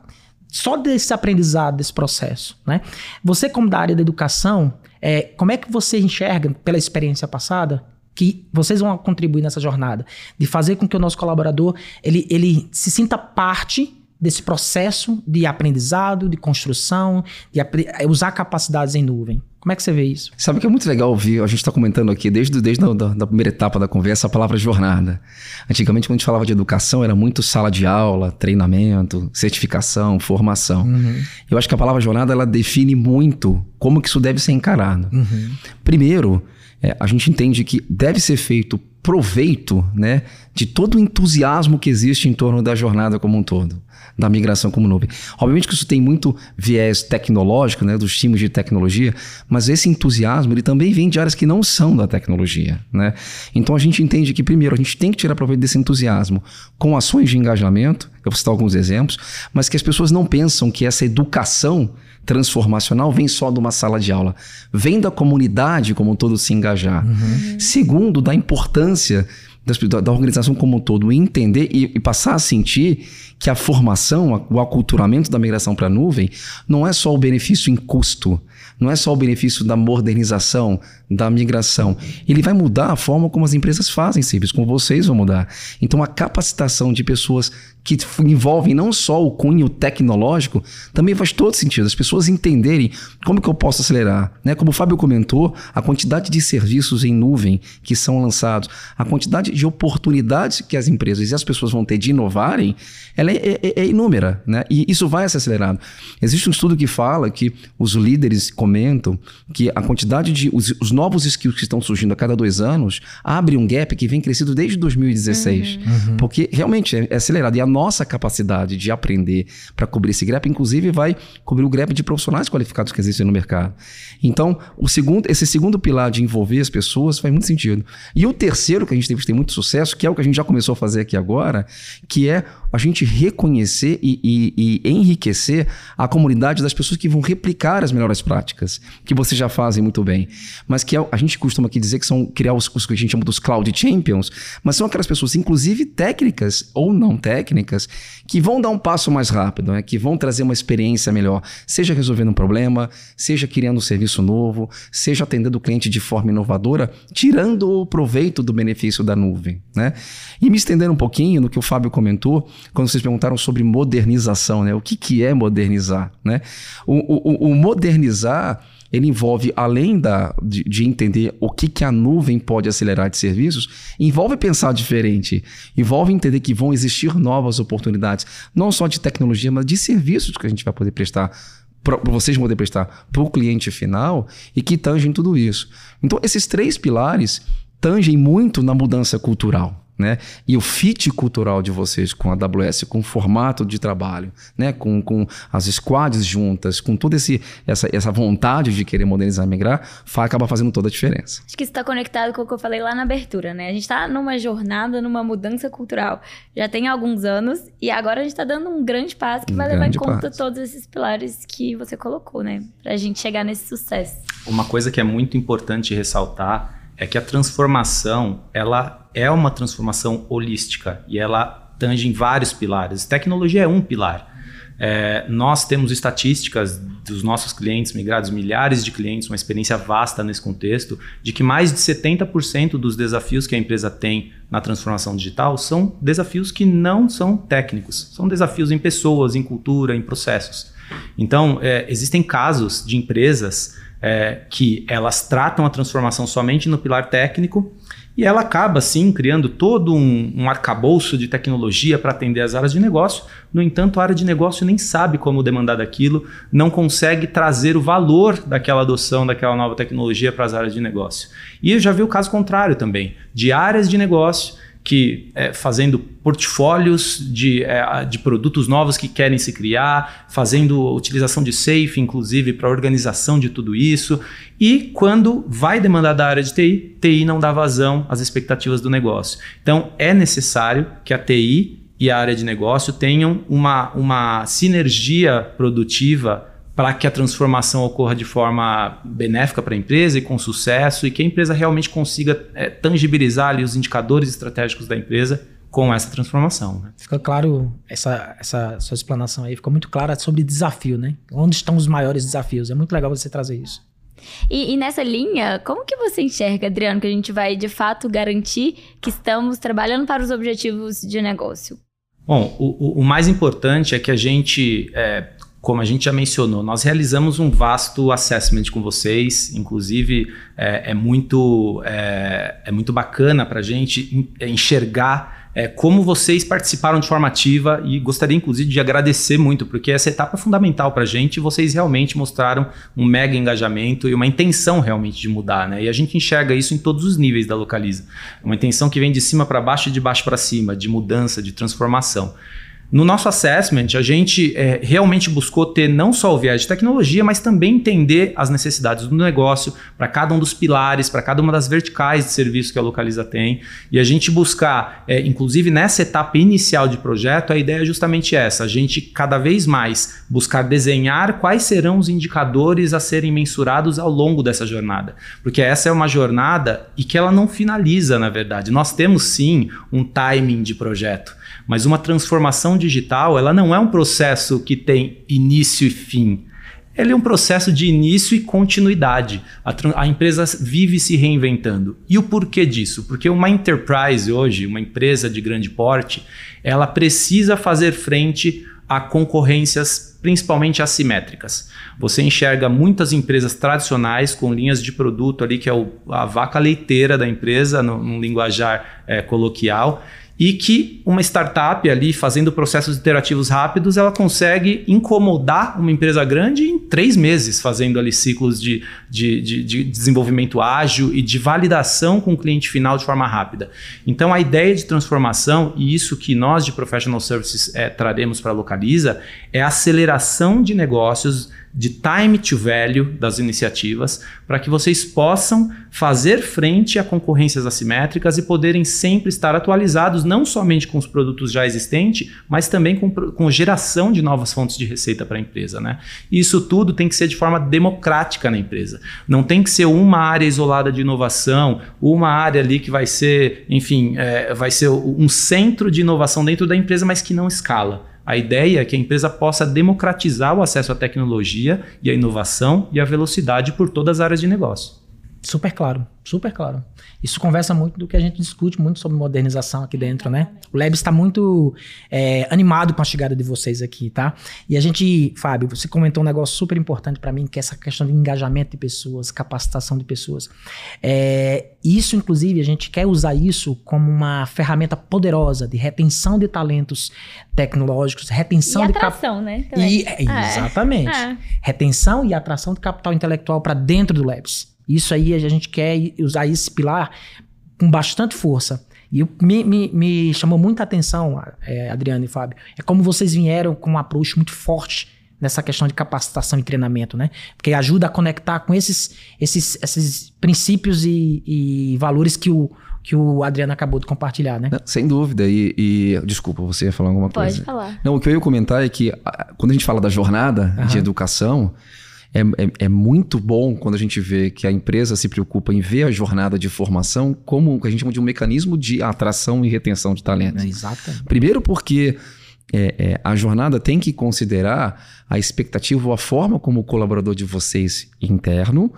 só desse aprendizado, desse processo. Né? Você, como da área da educação, é, como é que você enxerga, pela experiência passada, que vocês vão contribuir nessa jornada, de fazer com que o nosso colaborador ele, ele se sinta parte desse processo de aprendizado, de construção, de usar capacidades em nuvem. Como é que você vê isso? Sabe que é muito legal ouvir, a gente está comentando aqui, desde, desde a da, da primeira etapa da conversa, a palavra jornada. Antigamente, quando a gente falava de educação, era muito sala de aula, treinamento, certificação, formação. Uhum. Eu acho que a palavra jornada, ela define muito como que isso deve ser encarado. Uhum. Primeiro, é, a gente entende que deve ser feito proveito né, de todo o entusiasmo que existe em torno da jornada como um todo da migração como nuvem. Obviamente que isso tem muito viés tecnológico, né, dos times de tecnologia, mas esse entusiasmo ele também vem de áreas que não são da tecnologia, né? Então a gente entende que primeiro a gente tem que tirar proveito desse entusiasmo com ações de engajamento, eu vou citar alguns exemplos, mas que as pessoas não pensam que essa educação transformacional vem só de uma sala de aula, vem da comunidade como um todo se engajar. Uhum. Segundo, da importância da, da, organização como um todo entender e, e, passar a sentir que a formação, o aculturamento da migração para a nuvem não é só o benefício em custo, não é só o benefício da modernização, da migração. Ele vai mudar a forma como as empresas fazem serviços, como vocês vão mudar. Então, a capacitação de pessoas que envolvem não só o cunho tecnológico, também faz todo sentido. As pessoas entenderem como que eu posso acelerar. Né? Como o Fábio comentou, a quantidade de serviços em nuvem que são lançados, a quantidade de oportunidades que as empresas e as pessoas vão ter de inovarem, ela é, é, é inúmera. Né? E isso vai ser acelerado. Existe um estudo que fala que os líderes comentam que a quantidade de... os, os novos skills que estão surgindo a cada dois anos abre um gap que vem crescido desde 2016. Uhum. Porque realmente é, é acelerado. E a nossa capacidade de aprender para cobrir esse gap, inclusive, vai cobrir o gap de profissionais qualificados que existem no mercado. Então, o segundo, esse segundo pilar de envolver as pessoas faz muito sentido. E o terceiro, que a gente tem visto ter muito sucesso, que é o que a gente já começou a fazer aqui agora, que é a gente reconhecer e, e, e enriquecer a comunidade das pessoas que vão replicar as melhores práticas, que vocês já fazem muito bem. Mas que é, a gente costuma aqui dizer que são criar os, os que a gente chama dos cloud champions, mas são aquelas pessoas, inclusive técnicas ou não técnicas, que vão dar um passo mais rápido, né? que vão trazer uma experiência melhor, seja resolvendo um problema, seja criando um serviço novo, seja atendendo o cliente de forma inovadora, tirando o proveito do benefício da nuvem. Né? E me estendendo um pouquinho no que o Fábio comentou, quando vocês perguntaram sobre modernização, né? O que, que é modernizar, né? O, o, o modernizar ele envolve, além da, de, de, entender o que, que a nuvem pode acelerar de serviços, envolve pensar diferente, envolve entender que vão existir novas oportunidades, não só de tecnologia, mas de serviços que a gente vai poder prestar para vocês poderem prestar para o cliente final e que tangem tudo isso. Então, esses três pilares tangem muito na mudança cultural né? E o fit cultural de vocês com a AWS, com o formato de trabalho, né? Com, com as squads juntas, com toda esse, essa, essa vontade de querer modernizar e migrar, acaba fazendo toda a diferença. Acho que isso está conectado com o que eu falei lá na abertura, né? A gente está numa jornada, numa mudança cultural já tem alguns anos e agora a gente está dando um grande passo que um vai levar em conta passo. todos esses pilares que você colocou, né? Para a gente chegar nesse sucesso. Uma coisa que é muito importante ressaltar é que a transformação ela é uma transformação holística e ela tange em vários pilares. Tecnologia é um pilar. É, nós temos estatísticas dos nossos clientes migrados, milhares de clientes, uma experiência vasta nesse contexto, de que mais de 70% dos desafios que a empresa tem na transformação digital são desafios que não são técnicos, são desafios em pessoas, em cultura, em processos. Então, é, existem casos de empresas é, que elas tratam a transformação somente no pilar técnico e ela acaba, assim, criando todo um, um arcabouço de tecnologia para atender as áreas de negócio. No entanto, a área de negócio nem sabe como demandar daquilo, não consegue trazer o valor daquela adoção daquela nova tecnologia para as áreas de negócio. E eu já vi o caso contrário também, de áreas de negócio que é, fazendo portfólios de, é, de produtos novos que querem se criar, fazendo utilização de safe, inclusive, para organização de tudo isso. E quando vai demandar da área de TI, TI não dá vazão às expectativas do negócio. Então, é necessário que a TI e a área de negócio tenham uma, uma sinergia produtiva para que a transformação ocorra de forma benéfica para a empresa e com sucesso e que a empresa realmente consiga é, tangibilizar ali os indicadores estratégicos da empresa com essa transformação. Né? Fica claro, essa, essa sua explanação aí ficou muito clara sobre desafio, né? Onde estão os maiores desafios? É muito legal você trazer isso. E, e, nessa linha, como que você enxerga, Adriano, que a gente vai de fato garantir que estamos trabalhando para os objetivos de negócio? Bom, o, o mais importante é que a gente é, como a gente já mencionou, nós realizamos um vasto assessment com vocês, inclusive é, é muito, é, é, muito bacana para a gente enxergar é, como vocês participaram de forma ativa e gostaria inclusive de agradecer muito, porque essa etapa é fundamental para a gente e vocês realmente mostraram um mega engajamento e uma intenção realmente de mudar. Né? E a gente enxerga isso em todos os níveis da Localiza. Uma intenção que vem de cima para baixo e de baixo para cima, de mudança, de transformação. No nosso assessment, a gente é, realmente buscou ter não só o viés de tecnologia, mas também entender as necessidades do negócio para cada um dos pilares, para cada uma das verticais de serviço que a Localiza tem. E a gente buscar, é, inclusive nessa etapa inicial de projeto, a ideia é justamente essa: a gente cada vez mais buscar desenhar quais serão os indicadores a serem mensurados ao longo dessa jornada. Porque essa é uma jornada e que ela não finaliza, na verdade. Nós temos sim um timing de projeto. Mas uma transformação digital, ela não é um processo que tem início e fim. Ele é um processo de início e continuidade. A, a, empresa vive se reinventando. E o porquê disso? Porque uma enterprise hoje, uma empresa de grande porte, ela precisa fazer frente a concorrências principalmente assimétricas. Você enxerga muitas empresas tradicionais com linhas de produto ali que é o, a vaca leiteira da empresa, num linguajar é, coloquial, e que uma startup ali fazendo processos iterativos rápidos ela consegue incomodar uma empresa grande em três meses fazendo ali ciclos de, de, de, de desenvolvimento ágil e de validação com o cliente final de forma rápida. Então a ideia de transformação e isso que nós de professional services é, traremos para a Localiza é a aceleração de negócios de time to value das iniciativas, para que vocês possam fazer frente a concorrências assimétricas e poderem sempre estar atualizados, não somente com os produtos já existentes, mas também com, com geração de novas fontes de receita para a empresa. Né? Isso tudo tem que ser de forma democrática na empresa. Não tem que ser uma área isolada de inovação, uma área ali que vai ser, enfim, é, vai ser um centro de inovação dentro da empresa, mas que não escala. A ideia é que a empresa possa democratizar o acesso à tecnologia e à inovação e à velocidade por todas as áreas de negócio. Super claro, super claro. Isso conversa muito do que a gente discute muito sobre modernização aqui dentro, né? O Lab está muito é, animado com a chegada de vocês aqui, tá? E a gente, Fábio, você comentou um negócio super importante para mim, que é essa questão de engajamento de pessoas, capacitação de pessoas. É, isso, inclusive, a gente quer usar isso como uma ferramenta poderosa de retenção de talentos tecnológicos, retenção e de atração, né? E, é, exatamente. É. Retenção e atração de capital intelectual para dentro do Labs. Isso aí a gente quer usar esse pilar com bastante força. E me, me, me chamou muita atenção, é, Adriano e Fábio, é como vocês vieram com um approach muito forte nessa questão de capacitação e treinamento, né? Porque ajuda a conectar com esses, esses, esses princípios e, e valores que o, que o Adriano acabou de compartilhar, né? Não, sem dúvida. E, e, desculpa, você ia falar alguma Pode coisa? Pode falar. Não, o que eu ia comentar é que quando a gente fala da jornada uhum. de educação, é, é, é, muito bom quando a gente vê que a empresa se preocupa em ver a jornada de formação como o que a gente chama de um mecanismo de atração e retenção de talentos. É, exato. Primeiro porque é, é, a jornada tem que considerar a expectativa ou a forma como o colaborador de vocês interno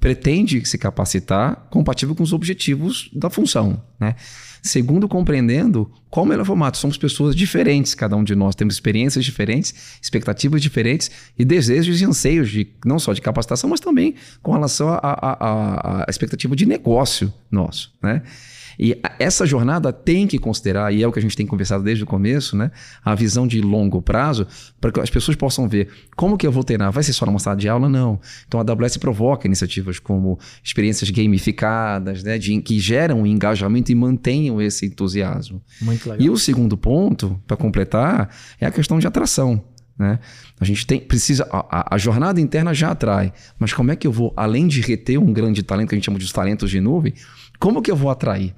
pretende se capacitar compatível com os objetivos da função, né? Segundo, compreendendo como ele é formado. Somos pessoas diferentes, cada um de nós. Temos experiências diferentes, expectativas diferentes e desejos e anseios, de, não só de capacitação, mas também com relação à expectativa de negócio nosso, né? E essa jornada tem que considerar, e é o que a gente tem conversado desde o começo, né? A visão de longo prazo, para que as pessoas possam ver como que eu vou treinar. Vai ser só numa sala de aula? Não. Então a AWS provoca iniciativas como experiências gamificadas, né? De, que geram engajamento e mantenham esse entusiasmo. Muito legal. E o segundo ponto, para completar, é a questão de atração. Né? A gente tem, precisa. A, a, jornada interna já atrai, mas como é que eu vou, além de reter um grande talento, que a gente chama de talentos de nuvem, como que eu vou atrair?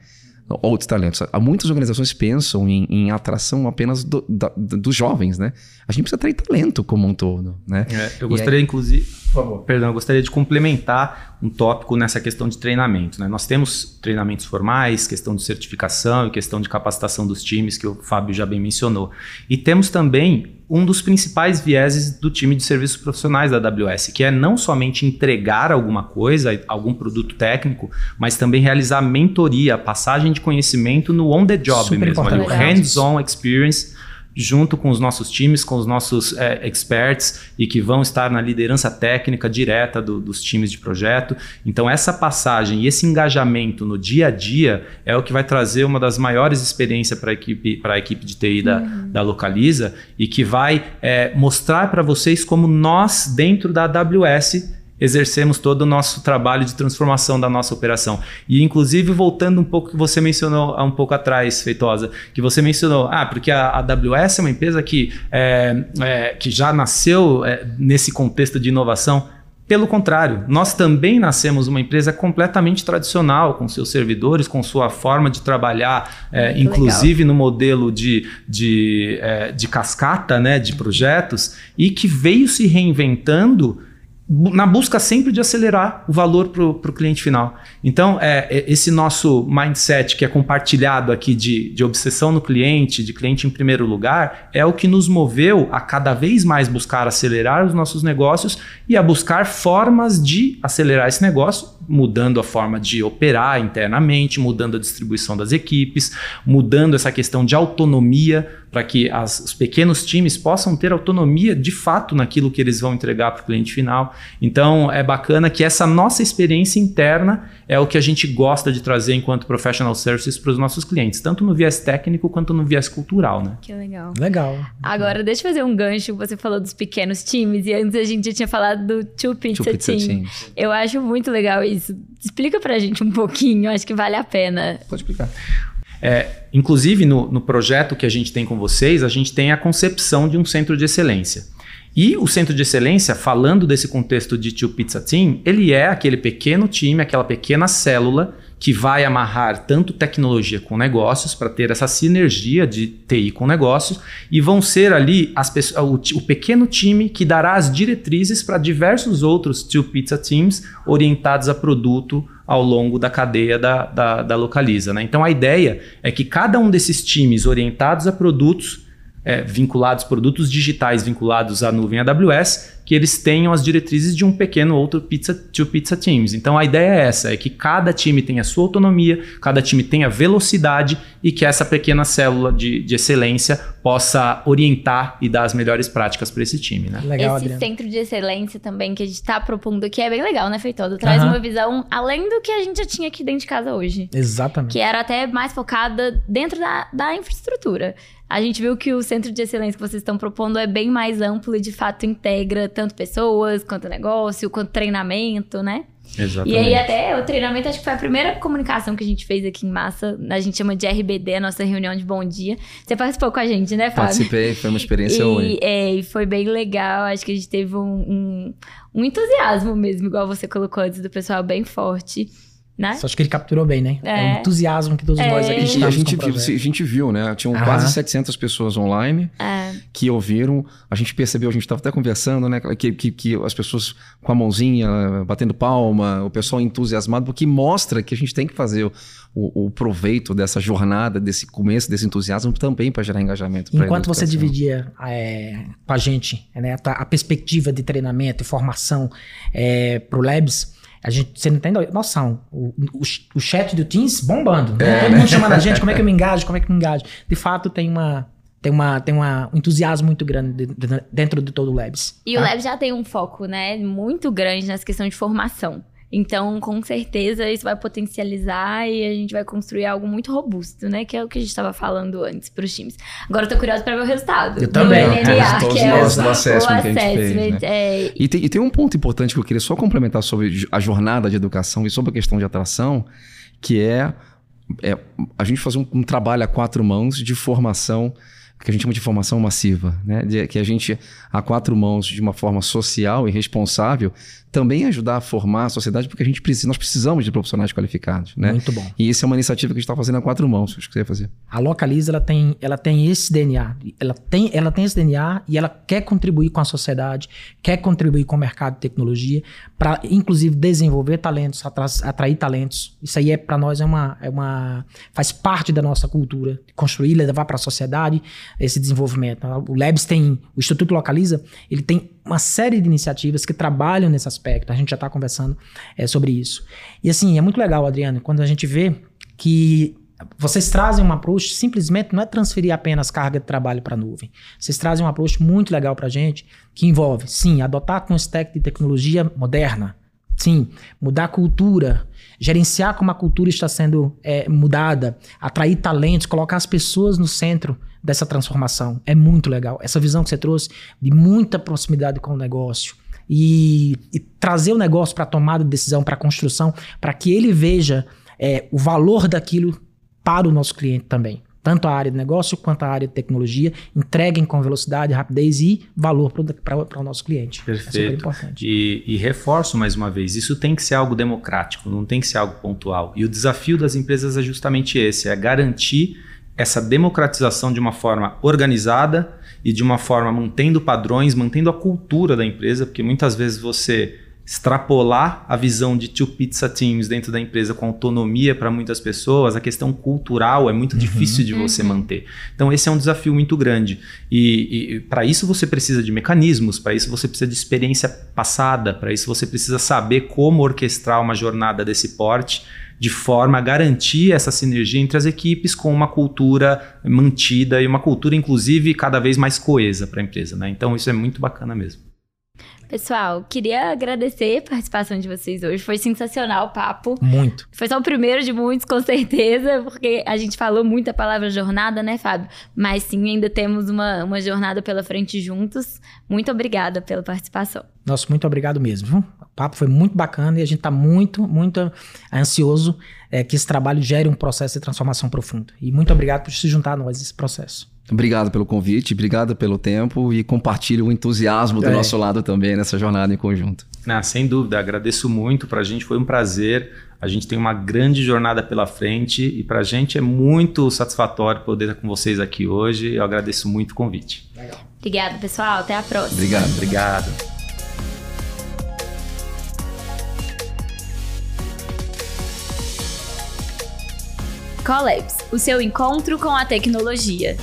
outros talentos. Muitas organizações pensam em, em atração apenas do, da, dos jovens, né? A gente precisa atrair talento como um todo, né? É, eu gostaria, aí... inclusive, por favor, perdão, eu gostaria de complementar um tópico nessa questão de treinamento. Né? Nós temos treinamentos formais, questão de certificação e questão de capacitação dos times, que o Fábio já bem mencionou. E temos também um dos principais vieses do time de serviços profissionais da AWS, que é não somente entregar alguma coisa, algum produto técnico, mas também realizar mentoria, passagem de conhecimento no on the job Super mesmo, o hands-on experience junto com os nossos times, com os nossos é, experts e que vão estar na liderança técnica direta do, dos times de projeto. Então, essa passagem e esse engajamento no dia a dia é o que vai trazer uma das maiores experiências para a equipe, equipe de TI da, uhum. da Localiza e que vai é, mostrar para vocês como nós, dentro da AWS, exercemos todo o nosso trabalho de transformação da nossa operação. E, inclusive, voltando um pouco que você mencionou há um pouco atrás, Feitosa, que você mencionou, ah, porque a AWS é uma empresa que, é, é, que já nasceu é, nesse contexto de inovação. Pelo contrário, nós também nascemos uma empresa completamente tradicional, com seus servidores, com sua forma de trabalhar, é, inclusive legal. no modelo de, de, é, de cascata né, de projetos, e que veio se reinventando na busca sempre de acelerar o valor para o cliente final. Então, é, é, esse nosso mindset que é compartilhado aqui de, de obsessão no cliente, de cliente em primeiro lugar, é o que nos moveu a cada vez mais buscar acelerar os nossos negócios e a buscar formas de acelerar esse negócio, mudando a forma de operar internamente, mudando a distribuição das equipes, mudando essa questão de autonomia para que as, os pequenos times possam ter autonomia de fato naquilo que eles vão entregar para o cliente final. Então é bacana que essa nossa experiência interna é o que a gente gosta de trazer enquanto professional services para os nossos clientes, tanto no viés técnico quanto no viés cultural, né? Que legal. Legal. Agora deixa eu fazer um gancho. Você falou dos pequenos times e antes a gente já tinha falado do Two Pizza, Two Pizza Team. Teams. Eu acho muito legal isso. Explica para a gente um pouquinho. Acho que vale a pena. Pode explicar. É, inclusive, no, no projeto que a gente tem com vocês, a gente tem a concepção de um centro de excelência. E o centro de excelência, falando desse contexto de Tio Pizza Team, ele é aquele pequeno time, aquela pequena célula que vai amarrar tanto tecnologia com negócios para ter essa sinergia de TI com negócios e vão ser ali as pessoas, o, o pequeno time que dará as diretrizes para diversos outros Tio Pizza Teams orientados a produto ao longo da cadeia da, da, da Localiza. Né? Então a ideia é que cada um desses times orientados a produtos, é, vinculados, produtos digitais vinculados à nuvem AWS, que eles tenham as diretrizes de um pequeno outro pizza to pizza teams. Então a ideia é essa, é que cada time tenha sua autonomia, cada time tenha velocidade e que essa pequena célula de, de excelência possa orientar e dar as melhores práticas para esse time, né? Legal, esse Adriano. centro de excelência também que a gente está propondo aqui é bem legal, né, Feitodo? Traz uhum. uma visão além do que a gente já tinha aqui dentro de casa hoje. Exatamente. Que era até mais focada dentro da, da infraestrutura. A gente viu que o centro de excelência que vocês estão propondo é bem mais amplo e de fato integra tanto pessoas, quanto negócio, quanto treinamento, né? Exatamente. E aí até o treinamento, acho que foi a primeira comunicação que a gente fez aqui em massa. A gente chama de RBD, a nossa reunião de bom dia. Você participou com a gente, né, Fábio? Participei, foi uma experiência e, É, e foi bem legal. Acho que a gente teve um, um, um entusiasmo mesmo, igual você colocou antes, do pessoal bem forte. Né? Só acho que ele capturou bem, né? É, É. o entusiasmo que todos É. nós aqui E a gente, o viu, a gente viu, né? Tinham Aham. quase 700 pessoas online É. que ouviram. A gente percebeu, a gente estava até conversando, né? Que, que, que as pessoas com a mãozinha, batendo palma, o pessoal entusiasmado, porque mostra que a gente tem que fazer o, o- o proveito dessa jornada, desse começo, desse entusiasmo também para gerar engajamento. Enquanto você dividia é, com a gente né, a, a perspectiva de treinamento e formação é, pro Labs, a gente, você não tem noção. O, o, o chat do Teams bombando. né? Todo mundo chamando a gente, como é que eu me (laughs) engajo, como é que eu me engajo. De fato, tem uma. Tem, uma, tem uma, um entusiasmo muito grande de- de- dentro de todo o Labs. E o tá? Lab já tem um foco, né, muito grande nessa questão de formação. Então, com certeza, isso vai potencializar e a gente vai construir algo muito robusto, né? Que é o que a gente estava falando antes para os times. Agora eu tô curiosa para ver o resultado. Eu do também. NNA, Todos que é o, do assessment que a gente fez, né? é, E tem, e tem um ponto importante que eu queria só complementar sobre a jornada de educação e sobre a questão de atração, que é, é a gente fazer um, um trabalho a quatro mãos de formação, que a gente chama de formação massiva, né? De- que a gente, a quatro mãos, de uma forma social e responsável, também ajudar a formar a sociedade, porque a gente precisa, nós precisamos de profissionais qualificados, né? Muito bom. E isso é uma iniciativa que a gente está fazendo a quatro mãos, acho que você ia fazer. A Localiza ela tem, ela tem esse DNA. Ela tem, ela tem esse DNA e ela quer contribuir com a sociedade, quer contribuir com o mercado de tecnologia, para inclusive desenvolver talentos, atra- atrair talentos. Isso aí é para nós é uma, é uma faz parte da nossa cultura, construir, levar para a sociedade esse desenvolvimento. O Labs tem, o Instituto Localiza, ele tem uma série de iniciativas que trabalham nesse aspecto. A gente já está conversando é, sobre isso. E assim, é muito legal, Adriano, quando a gente vê que vocês trazem um approach, simplesmente não é transferir apenas carga de trabalho para a nuvem. Vocês trazem um approach muito legal para a gente, que envolve, sim, adotar com stack de tecnologia moderna. Sim, mudar a cultura, gerenciar como a cultura está sendo é, mudada, atrair talentos, colocar as pessoas no centro dessa transformação. É muito legal. Essa visão que você trouxe de muita proximidade com o negócio e, e trazer o negócio para tomada de decisão, para construção, para que ele veja é, o valor daquilo para o nosso cliente também. Tanto a área de negócio quanto a área de tecnologia entreguem com velocidade, rapidez e valor para o nosso cliente. É Perfeito. importante. E, e reforço mais uma vez, isso tem que ser algo democrático, não tem que ser algo pontual. E o desafio das empresas é justamente esse, é garantir essa democratização de uma forma organizada e de uma forma mantendo padrões, mantendo a cultura da empresa, porque muitas vezes você extrapolar a visão de two pizza teams dentro da empresa com autonomia para muitas pessoas, a questão cultural é muito difícil de você manter. Então esse é um desafio muito grande e, e para isso você precisa de mecanismos, para isso você precisa de experiência passada, para isso você precisa saber como orquestrar uma jornada desse porte de forma a garantir essa sinergia entre as equipes com uma cultura mantida e uma cultura inclusive cada vez mais coesa para a empresa, né? Então isso é muito bacana mesmo. Pessoal, queria agradecer a participação de vocês hoje. Foi sensacional o papo. Muito. Foi só o primeiro de muitos, com certeza, porque a gente falou muito a palavra jornada, né, Fábio? Mas sim, ainda temos uma, uma jornada pela frente juntos. Muito obrigada pela participação. Nossa, muito obrigado mesmo. viu? O papo foi muito bacana e a gente está muito, muito ansioso é, que esse trabalho gere um processo de transformação profundo. E muito obrigado por se juntar a nós nesse processo. Obrigado pelo convite, obrigado pelo tempo e compartilhe o entusiasmo do É. nosso lado também nessa jornada em conjunto. Ah, sem dúvida, agradeço muito. Para a gente foi um prazer. A gente tem uma grande jornada pela frente e para a gente é muito satisfatório poder estar com vocês aqui hoje. Eu agradeço muito o convite. Obrigada, pessoal. Até a próxima. Obrigado. Obrigado. Collabs, o seu encontro com a tecnologia.